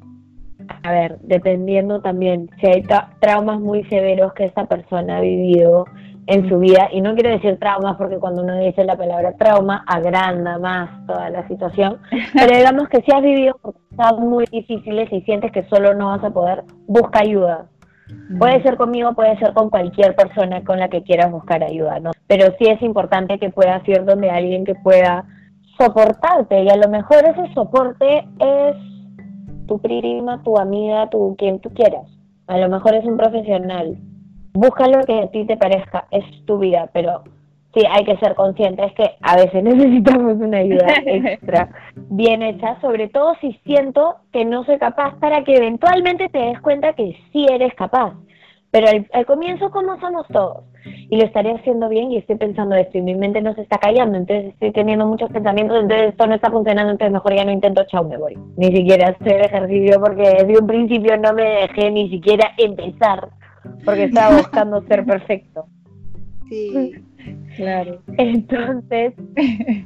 a ver, dependiendo también si hay traumas muy severos que esta persona ha vivido en su vida, y no quiero decir traumas porque cuando uno dice la palabra trauma agranda más toda la situación, pero digamos que si has vivido cosas muy difíciles y sientes que solo no vas a poder, busca ayuda. Puede ser conmigo, puede ser con cualquier persona con la que quieras buscar ayuda, ¿no? Pero sí es importante que puedas ir donde alguien que pueda soportarte y a lo mejor ese soporte es tu prima, tu amiga, tu quien tú quieras. A lo mejor es un profesional. Busca lo que a ti te parezca, es tu vida, pero sí hay que ser conscientes que a veces necesitamos una ayuda extra bien hecha, sobre todo si siento que no soy capaz para que eventualmente te des cuenta que sí eres capaz. Pero al, comienzo, como somos todos, y lo estaré haciendo bien y estoy pensando esto y mi mente no se está callando, entonces estoy teniendo muchos pensamientos, entonces esto no está funcionando, entonces mejor ya no intento, chao, me voy. Ni siquiera hacer ejercicio porque desde un principio no me dejé ni siquiera empezar porque estaba buscando ser perfecto. Sí, claro. Entonces,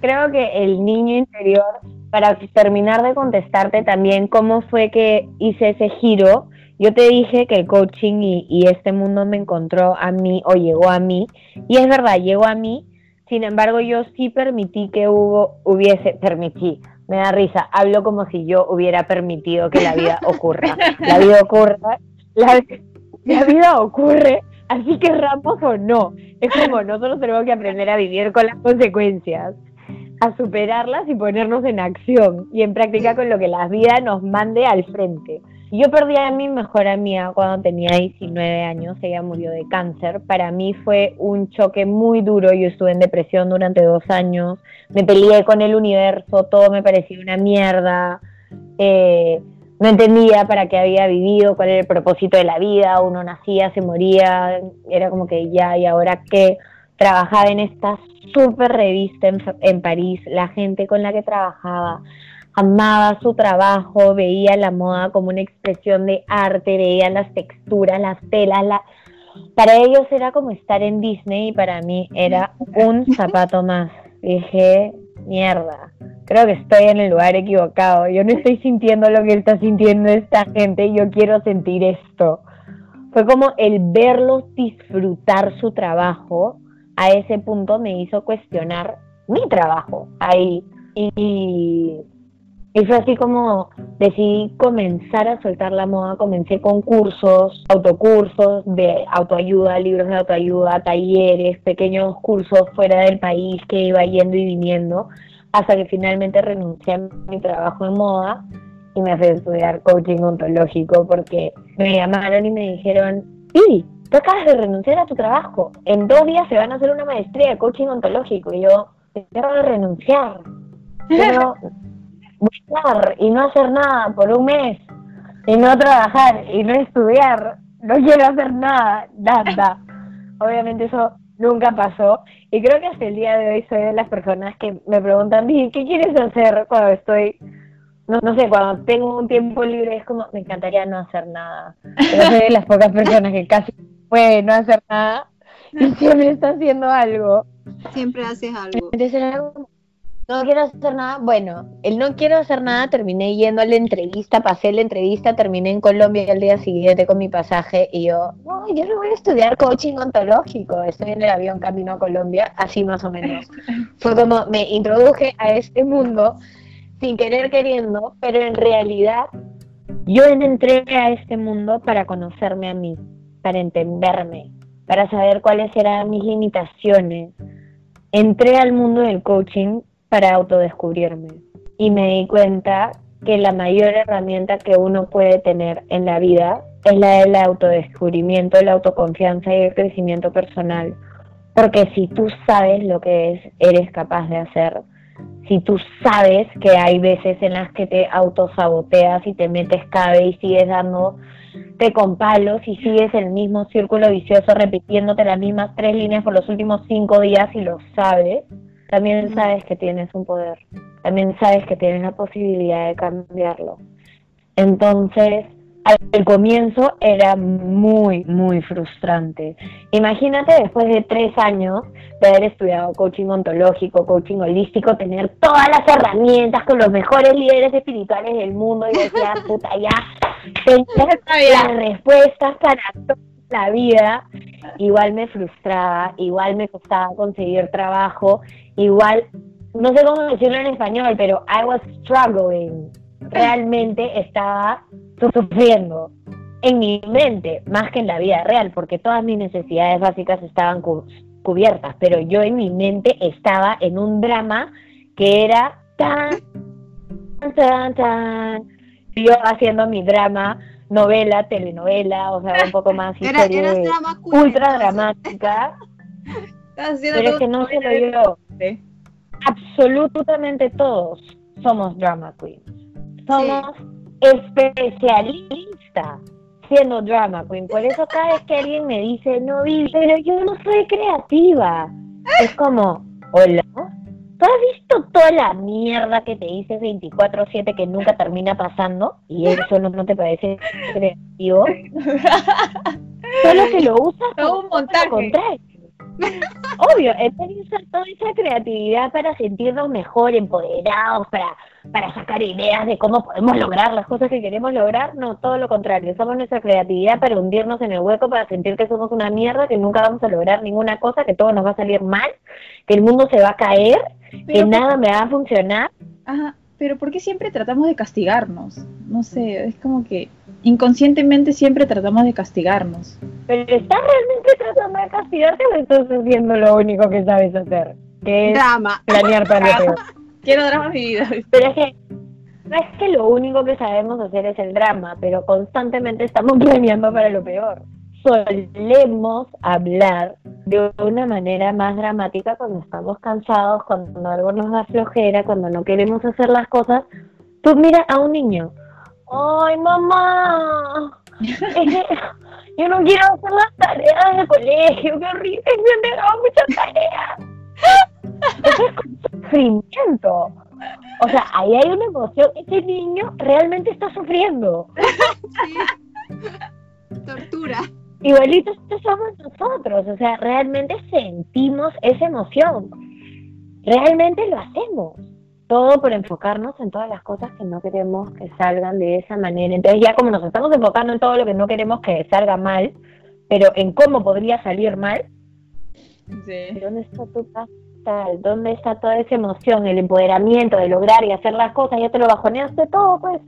creo que el niño interior, para terminar de contestarte también cómo fue que hice ese giro, yo te dije que el coaching y, este mundo me encontró a mí o llegó a mí, y es verdad, llegó a mí, sin embargo yo sí permití que hubo, hubiese, permití, me da risa, hablo como si yo hubiera permitido que la vida ocurra. La vida ocurre, la, la vida ocurre, así que ramos o no. Es como nosotros tenemos que aprender a vivir con las consecuencias, a superarlas y ponernos en acción y en práctica con lo que la vida nos mande al frente. Yo perdí a mi mejor amiga cuando tenía 19 años, ella murió de cáncer. Para mí fue un choque muy duro, yo estuve en depresión durante dos años, me peleé con el universo, todo me parecía una mierda, eh, no entendía para qué había vivido, cuál era el propósito de la vida, uno nacía, se moría, era como que ya, y ahora qué. Trabajaba en esta súper revista en París, la gente con la que trabajaba amaba su trabajo, veía la moda como una expresión de arte, veía las texturas, las telas, la... para ellos era como estar en Disney y para mí era un zapato más. Dije, mierda, creo que estoy en el lugar equivocado, yo no estoy sintiendo lo que está sintiendo esta gente, yo quiero sentir esto. Fue como el verlos disfrutar su trabajo, a ese punto me hizo cuestionar mi trabajo ahí. Y y fue así como decidí comenzar a soltar la moda, comencé con cursos, autocursos de autoayuda, libros de autoayuda, talleres, pequeños cursos fuera del país que iba yendo y viniendo, hasta que finalmente renuncié a mi trabajo en moda y me fui a estudiar coaching ontológico porque me llamaron y me dijeron, ¡Sí! Tú acabas de renunciar a tu trabajo. En dos días se van a hacer una maestría de coaching ontológico. Y yo, acabo de renunciar. Pero buscar y no hacer nada por un mes y no trabajar y no estudiar, no quiero hacer nada, nada. Obviamente eso nunca pasó y creo que hasta el día de hoy soy de las personas que me preguntan, ¿qué quieres hacer cuando estoy, no, no sé, cuando tengo un tiempo libre? Es como, me encantaría no hacer nada. Pero soy de las pocas personas que casi puede no hacer nada y siempre está haciendo algo. Siempre haces algo. Entonces era no quiero hacer nada. Bueno, el no quiero hacer nada, terminé yendo a la entrevista, pasé la entrevista, terminé en Colombia al día siguiente con mi pasaje y yo, no, yo no voy a estudiar coaching ontológico, estoy en el avión camino a Colombia, así más o menos. Fue como me introduje a este mundo sin querer queriendo, pero en realidad yo entré a este mundo para conocerme a mí, para entenderme, para saber cuáles eran mis limitaciones. Entré al mundo del coaching para autodescubrirme y me di cuenta que la mayor herramienta que uno puede tener en la vida es la del autodescubrimiento, la autoconfianza y el crecimiento personal. Porque si tú sabes lo que es, eres capaz de hacer. Si tú sabes que hay veces en las que te autosaboteas y te metes cabe y sigues dando te con palos y sigues el mismo círculo vicioso repitiéndote las mismas tres líneas por los últimos cinco días y lo sabes, también sabes que tienes un poder, también sabes que tienes la posibilidad de cambiarlo. Entonces, al comienzo era muy, muy frustrante. Imagínate después de tres años de haber estudiado coaching ontológico, coaching holístico, tener todas las herramientas con los mejores líderes espirituales del mundo y decía, puta, ya, tener las respuestas para toda la vida, igual me frustraba, igual me costaba conseguir trabajo, igual, no sé cómo decirlo en español, pero I was struggling. Realmente estaba sufriendo en mi mente más que en la vida real, porque todas mis necesidades básicas estaban cubiertas, pero yo en mi mente estaba en un drama que era tan, tan, tan, yo haciendo mi drama, novela, telenovela, o sea, un poco más ultra dramática. pero es que no se lo digo. Absolutamente todos somos drama queens. Somos especialistas siendo drama queen. Por eso cada vez que alguien me dice, no, pero yo no soy creativa, es como, hola, ¿tú has visto toda la mierda que te dices 24/7 que nunca termina pasando? Y eso no, te parece creativo. Solo que lo usas Todo un montaje. Obvio, usar toda esa creatividad para sentirnos mejor, empoderados, para, para sacar ideas de cómo podemos lograr las cosas que queremos lograr. No, todo lo contrario. Usamos nuestra creatividad para hundirnos en el hueco, para sentir que somos una mierda, que nunca vamos a lograr ninguna cosa, que todo nos va a salir mal, que el mundo se va a caer, que nada me va a funcionar. Ajá, pero ¿por qué siempre tratamos de castigarnos? No sé, es como que inconscientemente siempre tratamos de castigarnos. Pero ¿estás realmente tratando de castigarte o estás haciendo lo único que sabes hacer? Que es drama. planear para lo peor. Quiero drama en mi vida. Pero es que no es que lo único que sabemos hacer es el drama, pero constantemente estamos planeando para lo peor. Solemos hablar de una manera más dramática cuando estamos cansados, cuando algo nos da flojera, cuando no queremos hacer las cosas. Tú mira a un niño, ¡ay mamá! yo no quiero hacer las tareas de colegio, qué horrible, me han dejado muchas tareas. Eso es sufrimiento. O sea, ahí hay una emoción, ese niño realmente está sufriendo. Tortura. Igualito somos nosotros, o sea, realmente sentimos esa emoción. Realmente lo hacemos todo por enfocarnos en todas las cosas que no queremos que salgan de esa manera. Entonces ya como nos estamos enfocando en todo lo que no queremos que salga mal, pero en cómo podría salir mal, ¿dónde está tu paz ¿Dónde está toda esa emoción, el empoderamiento de lograr y hacer las cosas? Ya te lo bajoneaste todo, pues.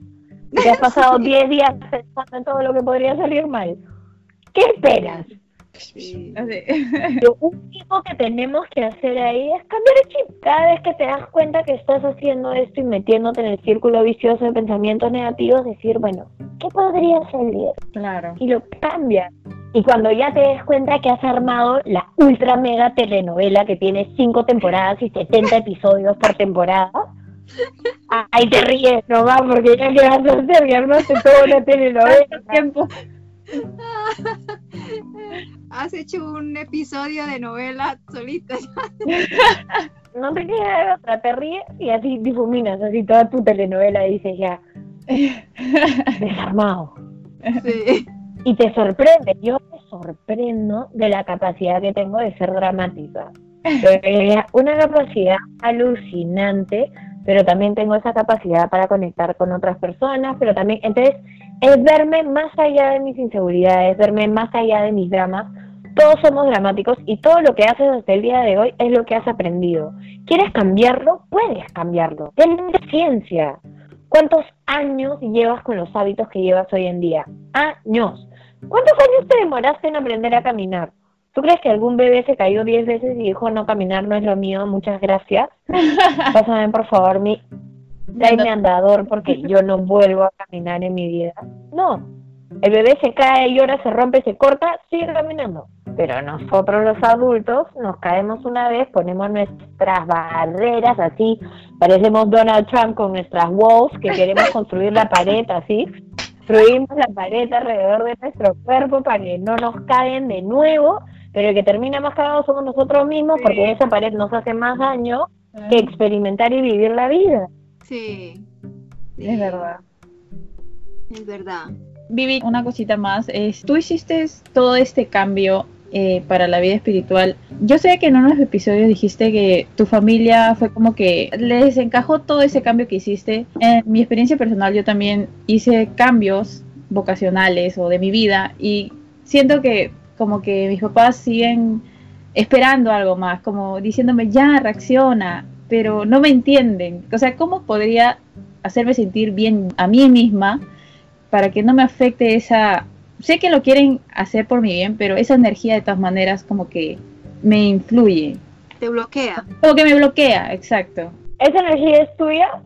Te has pasado 10 días pensando en todo lo que podría salir mal. ¿Qué esperas? Lo único que tenemos que hacer ahí es cambiar el chip. Cada vez que te das cuenta que estás haciendo esto y metiéndote en el círculo vicioso de pensamientos negativos, decir, bueno, ¿qué podría salir? Claro. Y lo cambias. Y cuando ya te des cuenta que has armado la ultra mega telenovela que tiene cinco temporadas y 70 episodios por temporada, ahí te ríes nomás porque ya que vas a hacer, que armaste toda una telenovela. tiempo. Has hecho un episodio de novela solita. no te queda otra, te ríes y así difuminas así toda tu telenovela y dices ya, desarmado. Sí. Y te sorprende, yo me sorprendo de la capacidad que tengo de ser dramática. una capacidad alucinante, pero también tengo esa capacidad para conectar con otras personas, pero también, entonces, es verme más allá de mis inseguridades, verme más allá de mis dramas. Todos somos dramáticos y todo lo que haces hasta el día de hoy es lo que has aprendido. ¿Quieres cambiarlo? Puedes cambiarlo. Ten ciencia. ¿Cuántos años llevas con los hábitos que llevas hoy en día? Años. ¿Cuántos años te demoraste en aprender a caminar? ¿Tú crees que algún bebé se cayó diez veces y dijo no caminar no es lo mío? Muchas gracias. Pásame por favor mi mi andador porque yo no vuelvo a caminar en mi vida. No. El bebé se cae, llora, se rompe, se corta, sigue caminando. Pero nosotros los adultos nos caemos una vez, ponemos nuestras barreras así, parecemos Donald Trump con nuestras walls que queremos construir la pared así, construimos la pared alrededor de nuestro cuerpo para que no nos caen de nuevo, pero el que termina más cagado somos nosotros mismos porque esa pared nos hace más daño que experimentar y vivir la vida. Sí. Es verdad. Es verdad. Vivi, una cosita más. Es, tú hiciste todo este cambio eh, para la vida espiritual. Yo sé que en unos episodios dijiste que tu familia fue como que les encajó todo ese cambio que hiciste. En mi experiencia personal yo también hice cambios vocacionales o de mi vida y siento que como que mis papás siguen esperando algo más, como diciéndome ya reacciona, pero no me entienden. O sea, ¿cómo podría hacerme sentir bien a mí misma para que no me afecte esa... Sé que lo quieren hacer por mi bien, pero esa energía de todas maneras como que me influye. Te bloquea. Como que me bloquea, exacto. ¿Esa energía es tuya?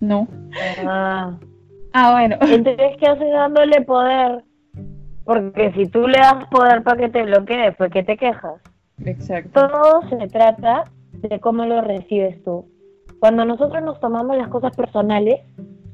No. Ah, ah bueno. Entonces, ¿qué haces dándole poder? Porque si tú le das poder para que te bloquee, pues ¿qué te quejas? Exacto. Todo se trata de cómo lo recibes tú. Cuando nosotros nos tomamos las cosas personales,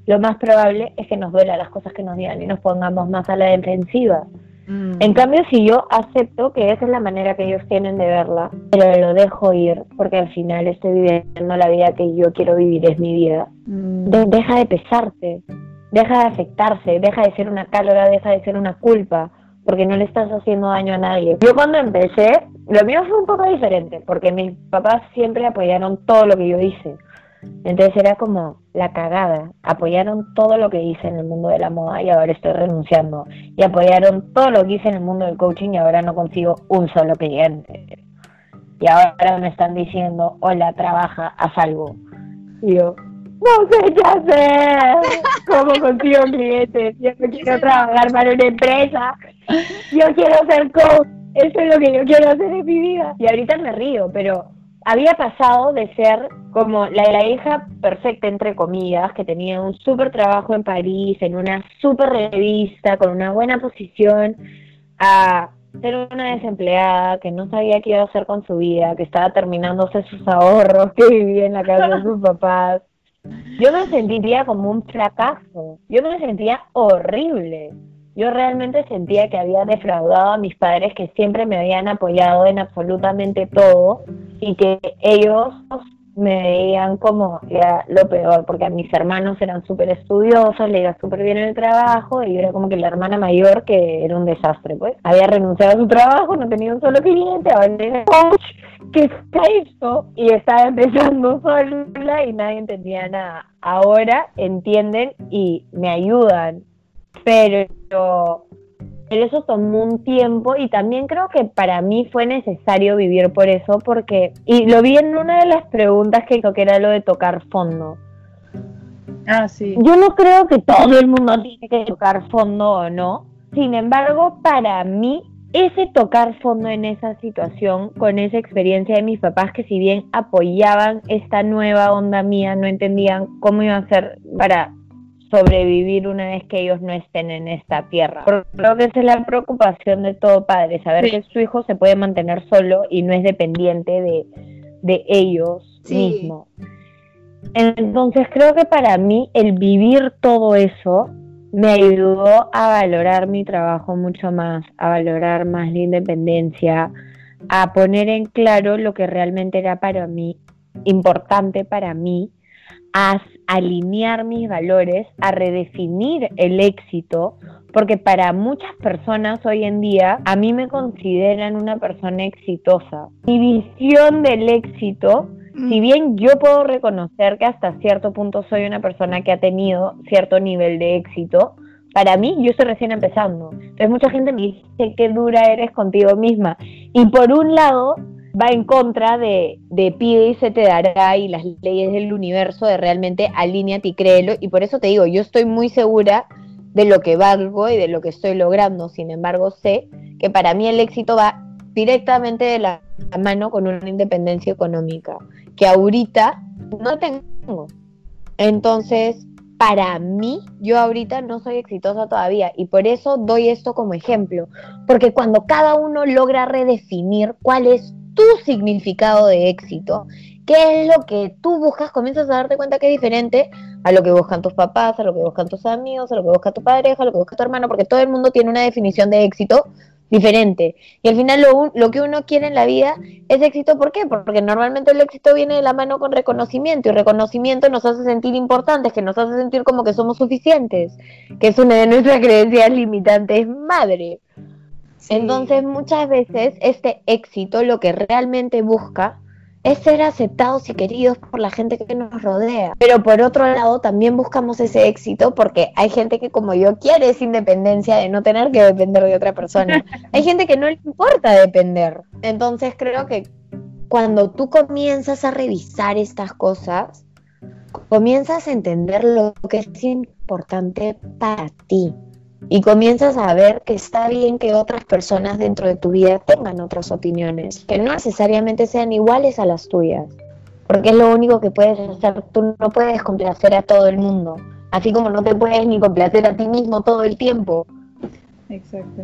lo más probable es que nos duela las cosas que nos digan y nos pongamos más a la defensiva. Mm. En cambio, si yo acepto que esa es la manera que ellos tienen de verla, pero lo dejo ir, porque al final estoy viviendo la vida que yo quiero vivir, es mi vida, mm. deja de pesarte, deja de afectarse, deja de ser una carga, deja de ser una culpa, porque no le estás haciendo daño a nadie. Yo cuando empecé, lo mío fue un poco diferente, porque mis papás siempre apoyaron todo lo que yo hice. Entonces era como la cagada. Apoyaron todo lo que hice en el mundo de la moda y ahora estoy renunciando. Y apoyaron todo lo que hice en el mundo del coaching y ahora no consigo un solo cliente. Y ahora me están diciendo, hola, trabaja, haz algo. Y yo, no sé qué hacer. ¿Cómo consigo clientes? Yo no quiero trabajar para una empresa. Yo quiero ser coach. Eso es lo que yo quiero hacer en mi vida. Y ahorita me río, pero había pasado de ser como la, hija perfecta, entre comillas, que tenía un súper trabajo en París, en una súper revista, con una buena posición, a ser una desempleada que no sabía qué iba a hacer con su vida, que estaba terminándose sus ahorros, que vivía en la casa de sus papás, yo me sentiría como un fracaso, yo me sentía horrible. Yo realmente sentía que había defraudado a mis padres que siempre me habían apoyado en absolutamente todo y que ellos me veían como lo peor, porque a mis hermanos eran súper estudiosos, le iba súper bien en el trabajo, y yo era como que la hermana mayor que era un desastre, pues. Había renunciado a su trabajo, no tenía un solo cliente, ahora era coach, ¿qué está esto? Y estaba empezando sola y nadie entendía nada. Ahora entienden y me ayudan, pero eso tomó un tiempo y también creo que para mí fue necesario vivir por eso porque, y lo vi en una de las preguntas que que era lo de tocar fondo. Ah, sí. Yo no creo que todo el mundo tiene que tocar fondo o no. Sin embargo, para mí, ese tocar fondo en esa situación, con esa experiencia de mis papás, que si bien apoyaban esta nueva onda mía, no entendían cómo iba a ser para sobrevivir una vez que ellos no estén en esta tierra. Creo que esa es la preocupación de todo padre, saber que su hijo se puede mantener solo y no es dependiente de, de ellos mismos. Entonces creo que para mí el vivir todo eso me ayudó a valorar mi trabajo mucho más, a valorar más la independencia, a poner en claro lo que realmente era para mí importante para mí a alinear mis valores, a redefinir el éxito, porque para muchas personas hoy en día a mí me consideran una persona exitosa. Mi visión del éxito, si bien yo puedo reconocer que hasta cierto punto soy una persona que ha tenido cierto nivel de éxito, para mí yo estoy recién empezando. Entonces mucha gente me dice que dura eres contigo misma. Y por un lado va en contra de, de pide y se te dará y las leyes del universo de realmente alíñate y créelo. Y por eso te digo, yo estoy muy segura de lo que valgo y de lo que estoy logrando. Sin embargo, sé que para mí el éxito va directamente de la mano con una independencia económica, que ahorita no tengo. Entonces, para mí, yo ahorita no soy exitosa todavía y por eso doy esto como ejemplo, porque cuando cada uno logra redefinir cuál es tu significado de éxito, qué es lo que tú buscas, comienzas a darte cuenta que es diferente a lo que buscan tus papás, a lo que buscan tus amigos, a lo que busca tu pareja, a lo que busca tu hermano, porque todo el mundo tiene una definición de éxito diferente. Y al final lo, lo, que uno quiere en la vida es éxito. ¿Por qué? Porque normalmente el éxito viene de la mano con reconocimiento y reconocimiento nos hace sentir importantes, que nos hace sentir como que somos suficientes, que es una de nuestras creencias limitantes madre. Entonces muchas veces este éxito lo que realmente busca es ser aceptados y queridos por la gente que nos rodea. Pero por otro lado, también buscamos ese éxito porque hay gente que como yo quiere esa independencia de no tener que depender de otra persona. hay gente que no le importa depender. Entonces creo que cuando tú comienzas a revisar estas cosas, comienzas a entender lo que es importante para ti y comienzas a ver que está bien que otras personas dentro de tu vida tengan otras opiniones, que no necesariamente sean iguales a las tuyas, porque es lo único que puedes hacer. Tú no puedes complacer a todo el mundo, así como no te puedes ni complacer a ti mismo todo el tiempo. Exacto.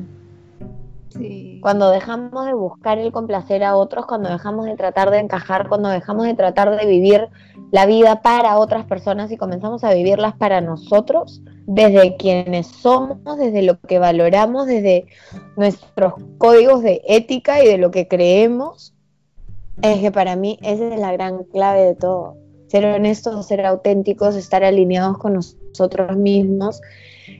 Cuando dejamos de buscar el complacer a otros, cuando dejamos de tratar de encajar, cuando dejamos de tratar de vivir la vida para otras personas y comenzamos a vivirlas para nosotros, desde quienes somos, desde lo que valoramos, desde nuestros códigos de ética y de lo que creemos, es que para mí esa es la gran clave de todo. Ser honestos, ser auténticos, estar alineados con nosotros mismos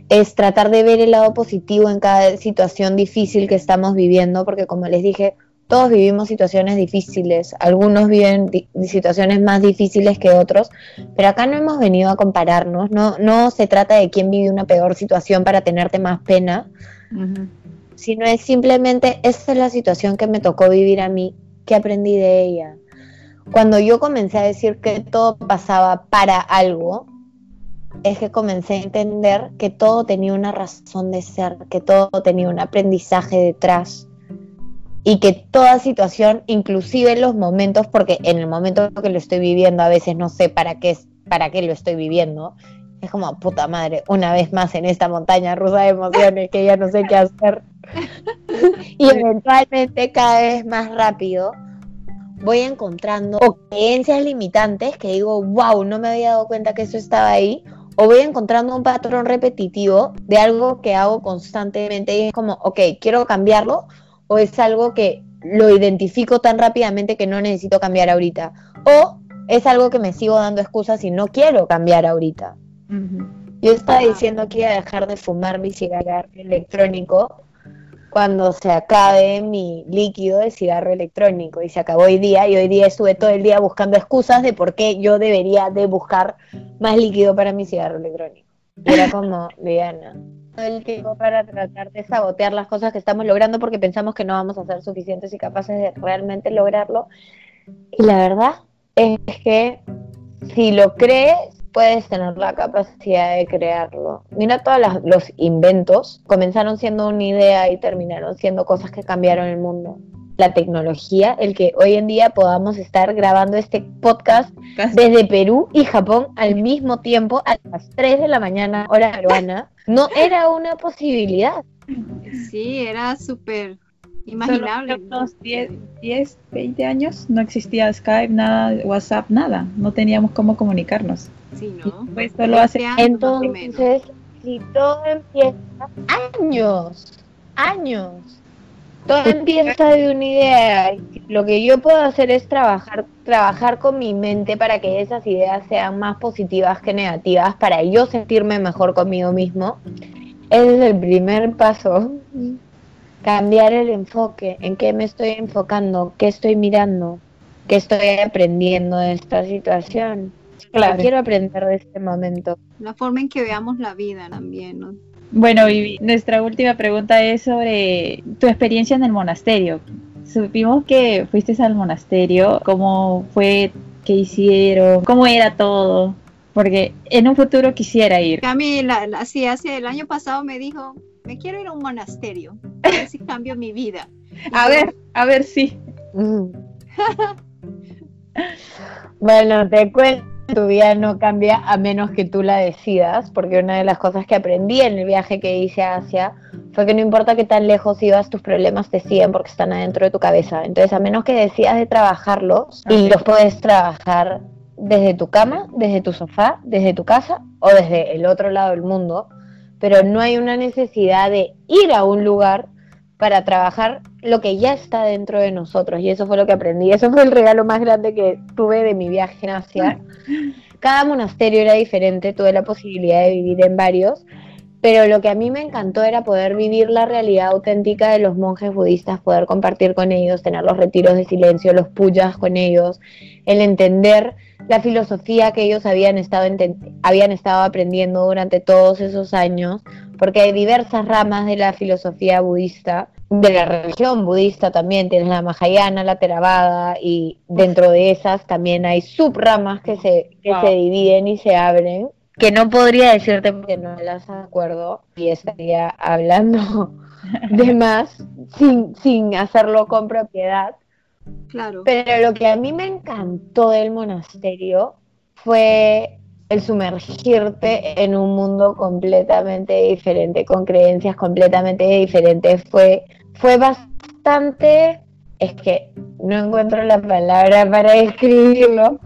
es tratar de ver el lado positivo en cada situación difícil que estamos viviendo, porque como les dije, todos vivimos situaciones difíciles, algunos viven situaciones más difíciles que otros, pero acá no hemos venido a compararnos, no, no se trata de quién vive una peor situación para tenerte más pena, sino es simplemente, esta es la situación que me tocó vivir a mí, que aprendí de ella. Cuando yo comencé a decir que todo pasaba para algo, es que comencé a entender que todo tenía una razón de ser, que todo tenía un aprendizaje detrás y que toda situación, inclusive los momentos, porque en el momento que lo estoy viviendo a veces no sé para qué, para qué lo estoy viviendo, es como, puta madre, una vez más en esta montaña rusa de emociones que ya no sé qué hacer. y eventualmente cada vez más rápido voy encontrando creencias limitantes que digo, wow, no me había dado cuenta que eso estaba ahí, o voy encontrando un patrón repetitivo de algo que hago constantemente y es como, ok, quiero cambiarlo, o es algo que lo identifico tan rápidamente que no necesito cambiar ahorita, o es algo que me sigo dando excusas y no quiero cambiar ahorita. Yo estaba diciendo que iba a dejar de fumar mi cigarro electrónico cuando se acabe mi líquido de cigarro electrónico y se acabó hoy día y hoy día estuve todo el día buscando excusas de por qué yo debería de buscar más líquido para mi cigarro electrónico. Y era como, Diana, el tiempo para tratar de sabotear las cosas que estamos logrando porque pensamos que no vamos a ser suficientes y capaces de realmente lograrlo. Y la verdad es que si lo crees, puedes tener la capacidad de crearlo. Mira todos los inventos, comenzaron siendo una idea y terminaron siendo cosas que cambiaron el mundo. La tecnología, el que hoy en día podamos estar grabando este podcast desde Perú y Japón al mismo tiempo a las 3 de la mañana, hora peruana, no era una posibilidad. Sí, era súper imaginable. Hace unos 10, 10, 20 años no existía Skype, nada, WhatsApp, nada. No teníamos cómo comunicarnos. Sí, ¿no? Pues lo hace. Entonces, si todo empieza años, años, todo empieza de una idea. Lo que yo puedo hacer es trabajar, trabajar con mi mente para que esas ideas sean más positivas que negativas, para yo sentirme mejor conmigo mismo. Ese es el primer paso. Cambiar el enfoque, en qué me estoy enfocando, qué estoy mirando, qué estoy aprendiendo de esta situación. Claro. quiero aprender de este momento. La forma en que veamos la vida también, ¿no? Bueno, Vivi, nuestra última pregunta es sobre tu experiencia en el monasterio. Supimos que fuiste al monasterio, cómo fue, qué hicieron, cómo era todo, porque en un futuro quisiera ir. A mí, la, hace el año pasado me dijo, me quiero ir a un monasterio, a ver si cambio mi vida. a ver, a ver si. bueno, te cuento tu vida no cambia a menos que tú la decidas, porque una de las cosas que aprendí en el viaje que hice a Asia fue que no importa qué tan lejos ibas, tus problemas te siguen porque están adentro de tu cabeza. Entonces, a menos que decidas de trabajarlos, y los puedes trabajar desde tu cama, desde tu sofá, desde tu casa o desde el otro lado del mundo, pero no hay una necesidad de ir a un lugar para trabajar lo que ya está dentro de nosotros. Y eso fue lo que aprendí. Eso fue el regalo más grande que tuve de mi viaje en Asia. Cada monasterio era diferente, tuve la posibilidad de vivir en varios, pero lo que a mí me encantó era poder vivir la realidad auténtica de los monjes budistas, poder compartir con ellos, tener los retiros de silencio, los puyas con ellos, el entender la filosofía que ellos habían estado, habían estado aprendiendo durante todos esos años, porque hay diversas ramas de la filosofía budista, de la religión budista también, tienes la Mahayana, la Theravada, y dentro de esas también hay subramas que se, que se dividen y se abren, que no podría decirte porque no las acuerdo y estaría hablando de más sin, sin hacerlo con propiedad. Claro. Pero lo que a mí me encantó del monasterio fue el sumergirte en un mundo completamente diferente, con creencias completamente diferentes. Fue, fue bastante es que no encuentro la palabra para describirlo,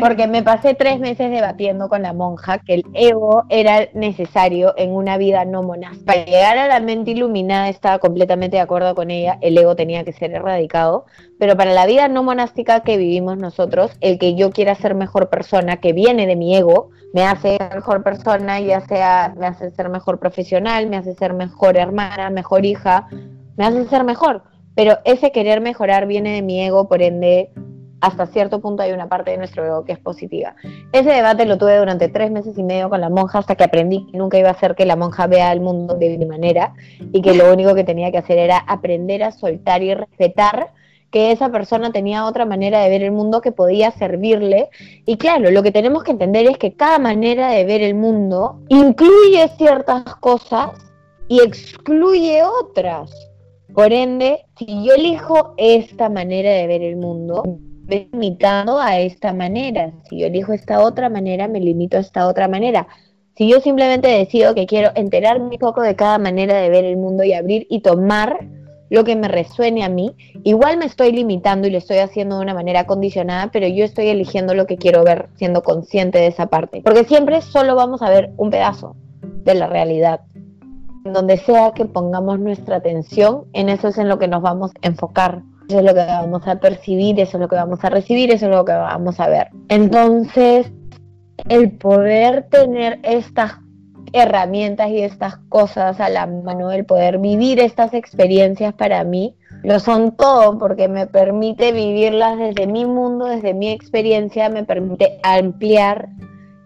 porque me pasé tres meses debatiendo con la monja que el ego era necesario en una vida no monástica. Para llegar a la mente iluminada estaba completamente de acuerdo con ella, el ego tenía que ser erradicado, pero para la vida no monástica que vivimos nosotros, el que yo quiera ser mejor persona, que viene de mi ego, me hace mejor persona, ya sea me hace ser mejor profesional, me hace ser mejor hermana, mejor hija, me hace ser mejor pero ese querer mejorar viene de mi ego, por ende, hasta cierto punto hay una parte de nuestro ego que es positiva. Ese debate lo tuve durante tres meses y medio con la monja hasta que aprendí que nunca iba a hacer que la monja vea el mundo de mi manera y que lo único que tenía que hacer era aprender a soltar y respetar que esa persona tenía otra manera de ver el mundo que podía servirle. Y claro, lo que tenemos que entender es que cada manera de ver el mundo incluye ciertas cosas y excluye otras. Por ende, si yo elijo esta manera de ver el mundo, me limitado a esta manera. Si yo elijo esta otra manera, me limito a esta otra manera. Si yo simplemente decido que quiero enterarme un poco de cada manera de ver el mundo y abrir y tomar lo que me resuene a mí, igual me estoy limitando y lo estoy haciendo de una manera condicionada, pero yo estoy eligiendo lo que quiero ver, siendo consciente de esa parte. Porque siempre solo vamos a ver un pedazo de la realidad donde sea que pongamos nuestra atención, en eso es en lo que nos vamos a enfocar. Eso es lo que vamos a percibir, eso es lo que vamos a recibir, eso es lo que vamos a ver. Entonces, el poder tener estas herramientas y estas cosas a la mano, el poder vivir estas experiencias para mí, lo son todo porque me permite vivirlas desde mi mundo, desde mi experiencia, me permite ampliar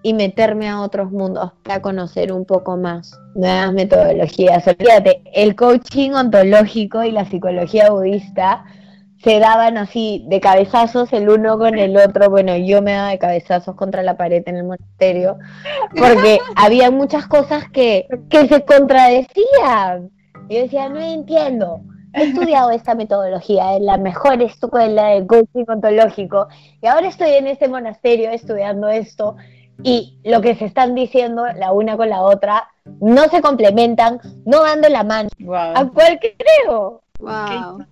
y meterme a otros mundos para conocer un poco más nuevas metodologías. Fíjate, el coaching ontológico y la psicología budista se daban así de cabezazos el uno con el otro. Bueno, yo me daba de cabezazos contra la pared en el monasterio porque había muchas cosas que, que se contradecían. Yo decía, no entiendo. He estudiado esta metodología, es la mejor escuela de coaching ontológico, y ahora estoy en este monasterio estudiando esto, y lo que se están diciendo la una con la otra no se complementan, no dando la mano. ¿A cuál creo? Wow.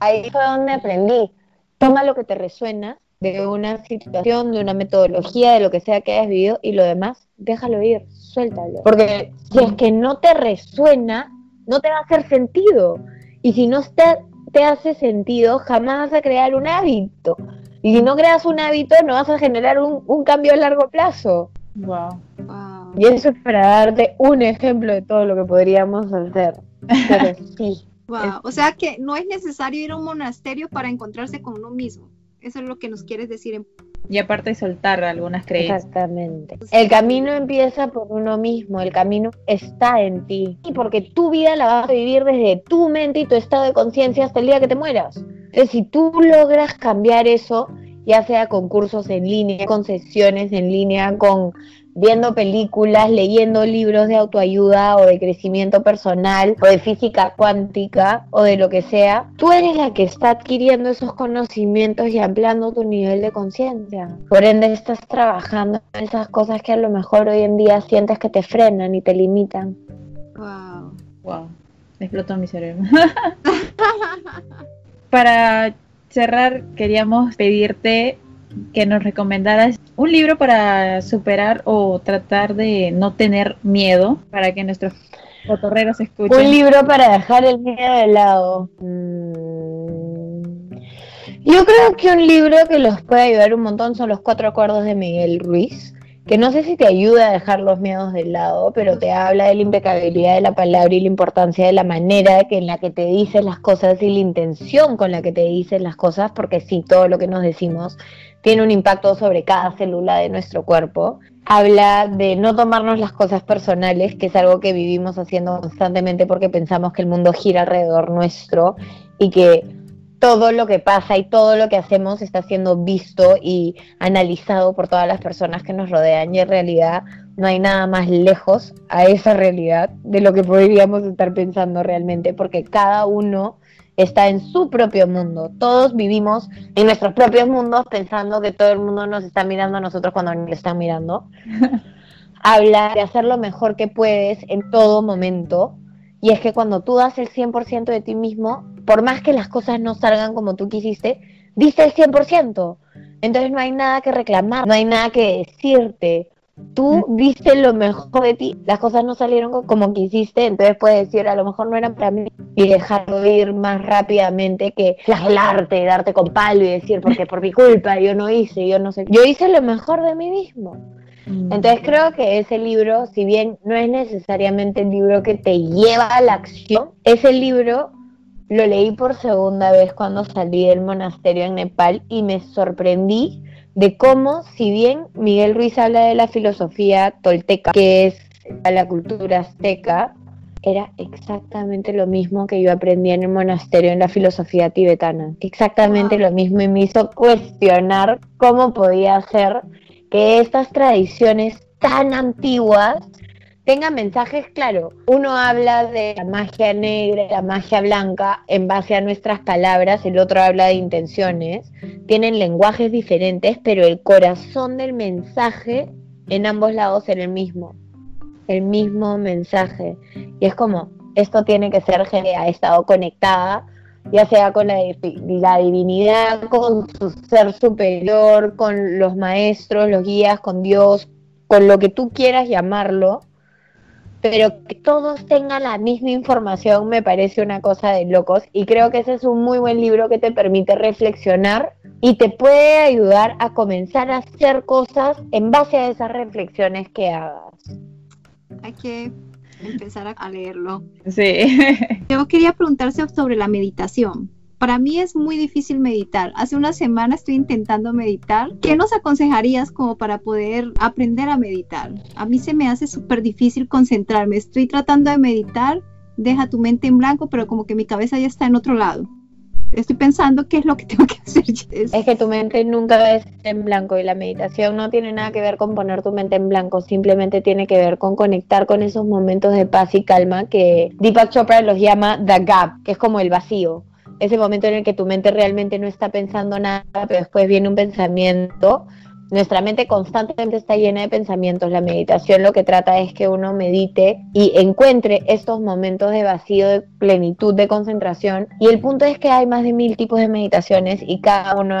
Ahí fue donde aprendí. Toma lo que te resuena de una situación, de una metodología, de lo que sea que hayas vivido y lo demás, déjalo ir, suéltalo. Porque si es que no te resuena, no te va a hacer sentido. Y si no te, te hace sentido, jamás vas a crear un hábito. Y si no creas un hábito, no vas a generar un, cambio a largo plazo. Wow. wow. Y eso es para darte un ejemplo de todo lo que podríamos hacer. Pero sí. Wow. O sea que no es necesario ir a un monasterio para encontrarse con uno mismo. Eso es lo que nos quieres decir en y aparte soltar algunas creencias. Exactamente. El camino empieza por uno mismo, el camino está en ti. Y porque tu vida la vas a vivir desde tu mente y tu estado de conciencia hasta el día que te mueras. Entonces, si tú logras cambiar eso, ya sea con cursos en línea, con sesiones en línea, con viendo películas, leyendo libros de autoayuda o de crecimiento personal o de física cuántica o de lo que sea, tú eres la que está adquiriendo esos conocimientos y ampliando tu nivel de conciencia. Por ende, estás trabajando en esas cosas que a lo mejor hoy en día sientes que te frenan y te limitan. Wow. Wow. Explotó mi cerebro. Para cerrar, queríamos pedirte que nos recomendaras un libro para superar o tratar de no tener miedo para que nuestros cotorreros escuchen. Un libro para dejar el miedo de lado. Mm. Yo creo que un libro que los puede ayudar un montón son Los Cuatro Acuerdos de Miguel Ruiz que no sé si te ayuda a dejar los miedos de lado, pero te habla de la impecabilidad de la palabra y la importancia de la manera en la que te dices las cosas y la intención con la que te dices las cosas, porque sí, todo lo que nos decimos tiene un impacto sobre cada célula de nuestro cuerpo. Habla de no tomarnos las cosas personales, que es algo que vivimos haciendo constantemente porque pensamos que el mundo gira alrededor nuestro y que todo lo que pasa y todo lo que hacemos está siendo visto y analizado por todas las personas que nos rodean y en realidad no hay nada más lejos a esa realidad de lo que podríamos estar pensando realmente porque cada uno está en su propio mundo. Todos vivimos en nuestros propios mundos pensando que todo el mundo nos está mirando a nosotros cuando nos están mirando. Habla de hacer lo mejor que puedes en todo momento. Y es que cuando tú das el 100% de ti mismo, por más que las cosas no salgan como tú quisiste, diste el 100%. Entonces no hay nada que reclamar, no hay nada que decirte. Tú diste lo mejor de ti, las cosas no salieron como quisiste, entonces puedes decir, a lo mejor no eran para mí y dejarlo ir más rápidamente que flagelarte, darte con palo y decir, porque por mi culpa yo no hice, yo no sé. Yo hice lo mejor de mí mismo. Mm. Entonces creo que ese libro, si bien no es necesariamente el libro que te lleva a la acción, ese libro lo leí por segunda vez cuando salí del monasterio en Nepal y me sorprendí de cómo, si bien Miguel Ruiz habla de la filosofía tolteca, que es la cultura azteca, era exactamente lo mismo que yo aprendí en el monasterio en la filosofía tibetana. Exactamente lo mismo y me hizo cuestionar cómo podía ser que estas tradiciones tan antiguas tenga mensajes claro. Uno habla de la magia negra, la magia blanca en base a nuestras palabras, el otro habla de intenciones. Tienen lenguajes diferentes, pero el corazón del mensaje en ambos lados era el mismo. El mismo mensaje. Y es como, esto tiene que ser gente que ha estado conectada, ya sea con la, divinidad, con su ser superior, con los maestros, los guías, con Dios, con lo que tú quieras llamarlo pero que todos tengan la misma información me parece una cosa de locos y creo que ese es un muy buen libro que te permite reflexionar y te puede ayudar a comenzar a hacer cosas en base a esas reflexiones que hagas. Que empezar a leerlo. Sí. Yo quería preguntarse sobre la meditación. Para mí es muy difícil meditar. Hace una semana estoy intentando meditar. ¿Qué nos aconsejarías como para poder aprender a meditar? A mí se me hace súper difícil concentrarme. Estoy tratando de meditar, deja tu mente en blanco, pero como que mi cabeza ya está en otro lado. Estoy pensando qué es lo que tengo que hacer. Es, que tu mente nunca es en blanco y la meditación no tiene nada que ver con poner tu mente en blanco, simplemente tiene que ver con conectar con esos momentos de paz y calma que Deepak Chopra los llama the gap, que es como el vacío ese momento en el que tu mente realmente no está pensando nada, pero después viene un pensamiento. Nuestra mente constantemente está llena de pensamientos. La meditación lo que trata es que uno medite y encuentre estos momentos de vacío, de plenitud, de concentración. Y el punto es que hay más de mil tipos de meditaciones y cada uno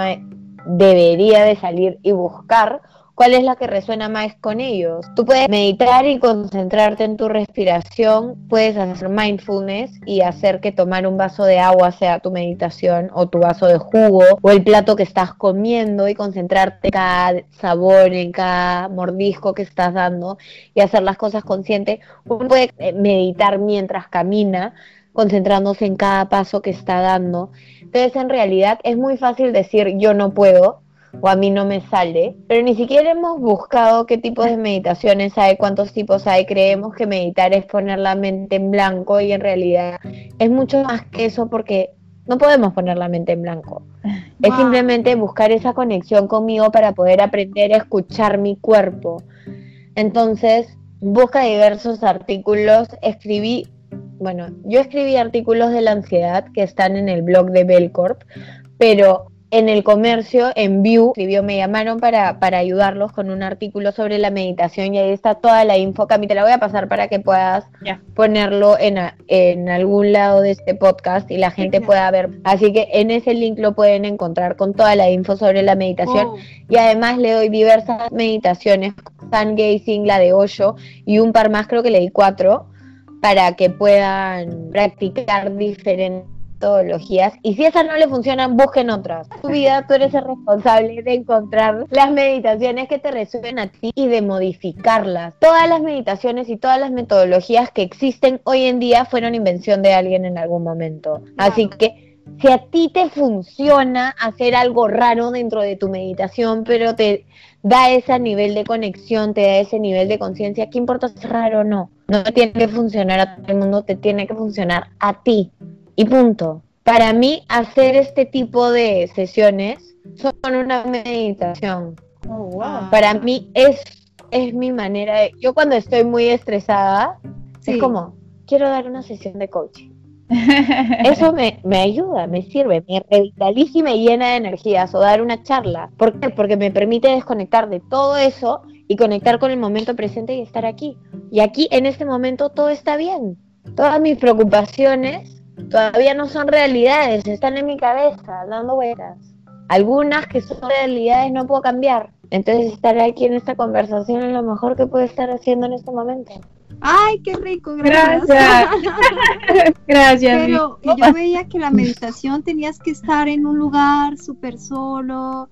debería de salir y buscar cuál es la que resuena más con ellos. Tú puedes meditar y concentrarte en tu respiración, puedes hacer mindfulness y hacer que tomar un vaso de agua sea tu meditación o tu vaso de jugo o el plato que estás comiendo y concentrarte en cada sabor, en cada mordisco que estás dando y hacer las cosas conscientes. Uno puede eh, meditar mientras camina concentrándose en cada paso que está dando. Entonces, en realidad es muy fácil decir yo no puedo, o a mí no me sale, pero ni siquiera hemos buscado qué tipos de meditaciones hay, cuántos tipos hay. Creemos que meditar es poner la mente en blanco y en realidad es mucho más que eso porque no podemos poner la mente en blanco. Es simplemente buscar esa conexión conmigo para poder aprender a escuchar mi cuerpo. Entonces, busca diversos artículos. Escribí, bueno, yo escribí artículos de la ansiedad que están en el blog de Belcorp, pero en el comercio, en View, escribió, me llamaron para, para ayudarlos con un artículo sobre la meditación y ahí está toda la info. Cami, te la voy a pasar para que puedas ponerlo en, en algún lado de este podcast y la gente pueda ver. Así que en ese link lo pueden encontrar con toda la info sobre la meditación. Oh. Y además le doy diversas meditaciones, Sun Gazing, la de Osho y un par más, creo que le di cuatro, para que puedan practicar diferentes metodologías y si esas no le funcionan, busquen otras. tu vida tú eres el responsable de encontrar las meditaciones que te resuelven a ti y de modificarlas. Todas las meditaciones y todas las metodologías que existen hoy en día fueron invención de alguien en algún momento. Así que si a ti te funciona hacer algo raro dentro de tu meditación, pero te da ese nivel de conexión, te da ese nivel de conciencia, ¿qué importa si es raro o no? No tiene que funcionar a todo el mundo, te tiene que funcionar a ti. Y punto. Para mí, hacer este tipo de sesiones son una meditación. Oh, Para mí es, es mi manera de... Yo cuando estoy muy estresada, es como, quiero dar una sesión de coaching. Eso me, me, ayuda, me sirve, me revitaliza y me llena de energías o dar una charla. ¿Por qué? Porque me permite desconectar de todo eso y conectar con el momento presente y estar aquí. Y aquí, en este momento, todo está bien. Todas mis preocupaciones todavía no son realidades, están en mi cabeza, dando vueltas. Algunas que son realidades no puedo cambiar. Entonces estar aquí en esta conversación es lo mejor que puedo estar haciendo en este momento. Ay, qué rico, gracias. Gracias. Pero yo veía que la meditación tenías que estar en un lugar súper solo,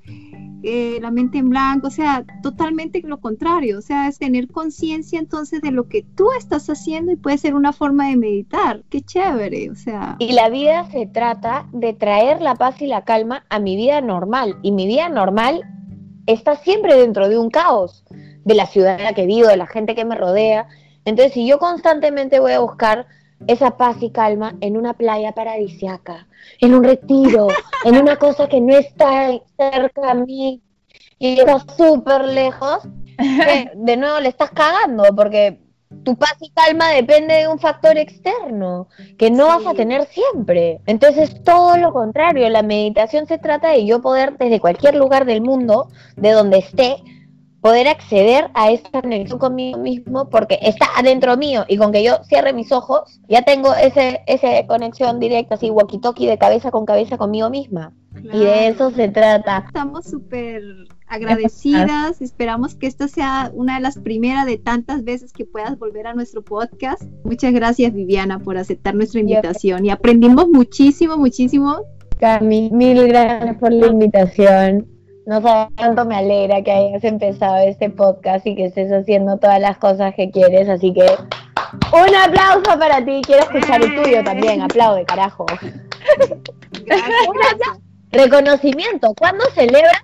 eh, la mente en blanco, o sea, totalmente lo contrario, o sea, es tener conciencia entonces de lo que tú estás haciendo y puede ser una forma de meditar, qué chévere, o sea. Y la vida se trata de traer la paz y la calma a mi vida normal, y mi vida normal está siempre dentro de un caos, de la ciudad en la que vivo, de la gente que me rodea, entonces si yo constantemente voy a buscar esa paz y calma en una playa paradisiaca, en un retiro, en una cosa que no está cerca a mí y está súper lejos, de nuevo le estás cagando porque tu paz y calma depende de un factor externo que no vas a tener siempre. Entonces, todo lo contrario, la meditación se trata de yo poder desde cualquier lugar del mundo, de donde esté, poder acceder a esa conexión conmigo mismo porque está adentro mío y con que yo cierre mis ojos, ya tengo ese, esa conexión directa, así walkie-talkie de cabeza con cabeza conmigo misma. Y de eso se trata. Estamos súper agradecidas. Esperamos que esta sea una de las primeras de tantas veces que puedas volver a nuestro podcast. Muchas gracias, Viviana, por aceptar nuestra invitación. Y aprendimos muchísimo, muchísimo. Cami, mil gracias por la invitación. No sabes cuánto me alegra que hayas empezado este podcast y que estés haciendo todas las cosas que quieres, así que un aplauso para ti. Quiero escuchar el tuyo también. Aplaude, carajo. Reconocimiento. ¿Cuándo celebran?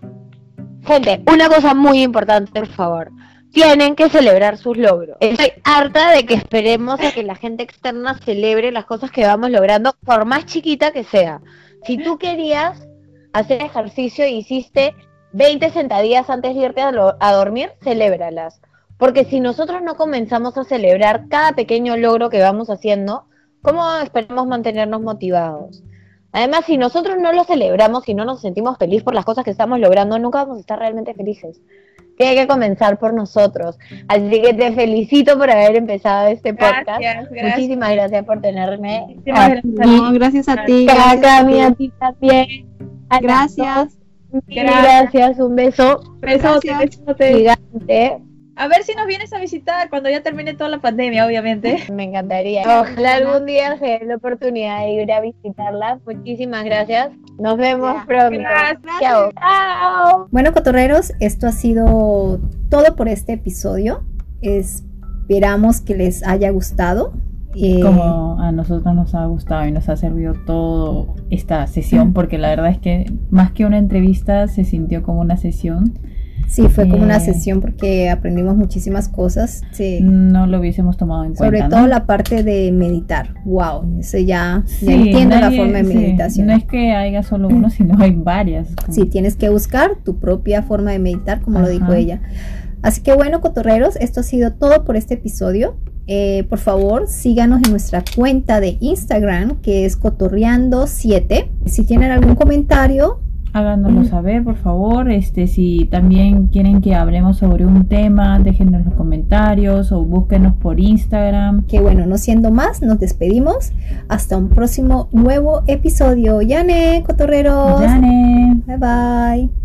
Gente, una cosa muy importante, por favor. Tienen que celebrar sus logros. Estoy harta de que esperemos a que la gente externa celebre las cosas que vamos logrando, por más chiquita que sea. Si tú querías hacer ejercicio y hiciste 20 sentadillas antes de irte a, dormir, celébralas. Porque si nosotros no comenzamos a celebrar cada pequeño logro que vamos haciendo, ¿cómo esperamos mantenernos motivados? Además, si nosotros no lo celebramos y no nos sentimos felices por las cosas que estamos logrando, nunca vamos a estar realmente felices. Tiene que comenzar por nosotros. Así que te felicito por haber empezado este podcast. Muchísimas gracias por tenerme. Gracias, gracias a ti. Gracias a, ti también. Gracias. Gracias, un beso. Besote, besote. Gigante. A ver si nos vienes a visitar cuando ya termine toda la pandemia, obviamente. Me encantaría. Ojalá algún día se dé la oportunidad de ir a visitarla. Muchísimas gracias. Nos vemos pronto. Gracias. Chao. Chao. Bueno, cotorreros, esto ha sido todo por este episodio. Esperamos que les haya gustado. Eh, Como a nosotros nos ha gustado y nos ha servido toda esta sesión, porque la verdad es que más que una entrevista se sintió como una sesión. Sí, fue como una Eh, sesión porque aprendimos muchísimas cosas. Sí. No lo hubiésemos tomado en Sobre cuenta. todo ¿no? la parte de meditar. Wow, eso ya, ya Sí, entiendo la nadie- forma de sí, meditación. No es que haya solo uno, sino hay varias. Sí, tienes que buscar tu propia forma de meditar, como lo dijo Ajá. ella. Así que bueno, cotorreros, esto ha sido todo por este episodio. Eh, por favor, síganos en nuestra cuenta de Instagram, que es cotorreando7. Si tienen algún comentario, Háganoslo saber, por favor. Este, si también quieren que hablemos sobre un tema, déjenos en los comentarios o búsquenos por Instagram. que bueno, no siendo más, nos despedimos. Hasta un próximo nuevo episodio. Yane, cotorreros. Yane. Bye bye.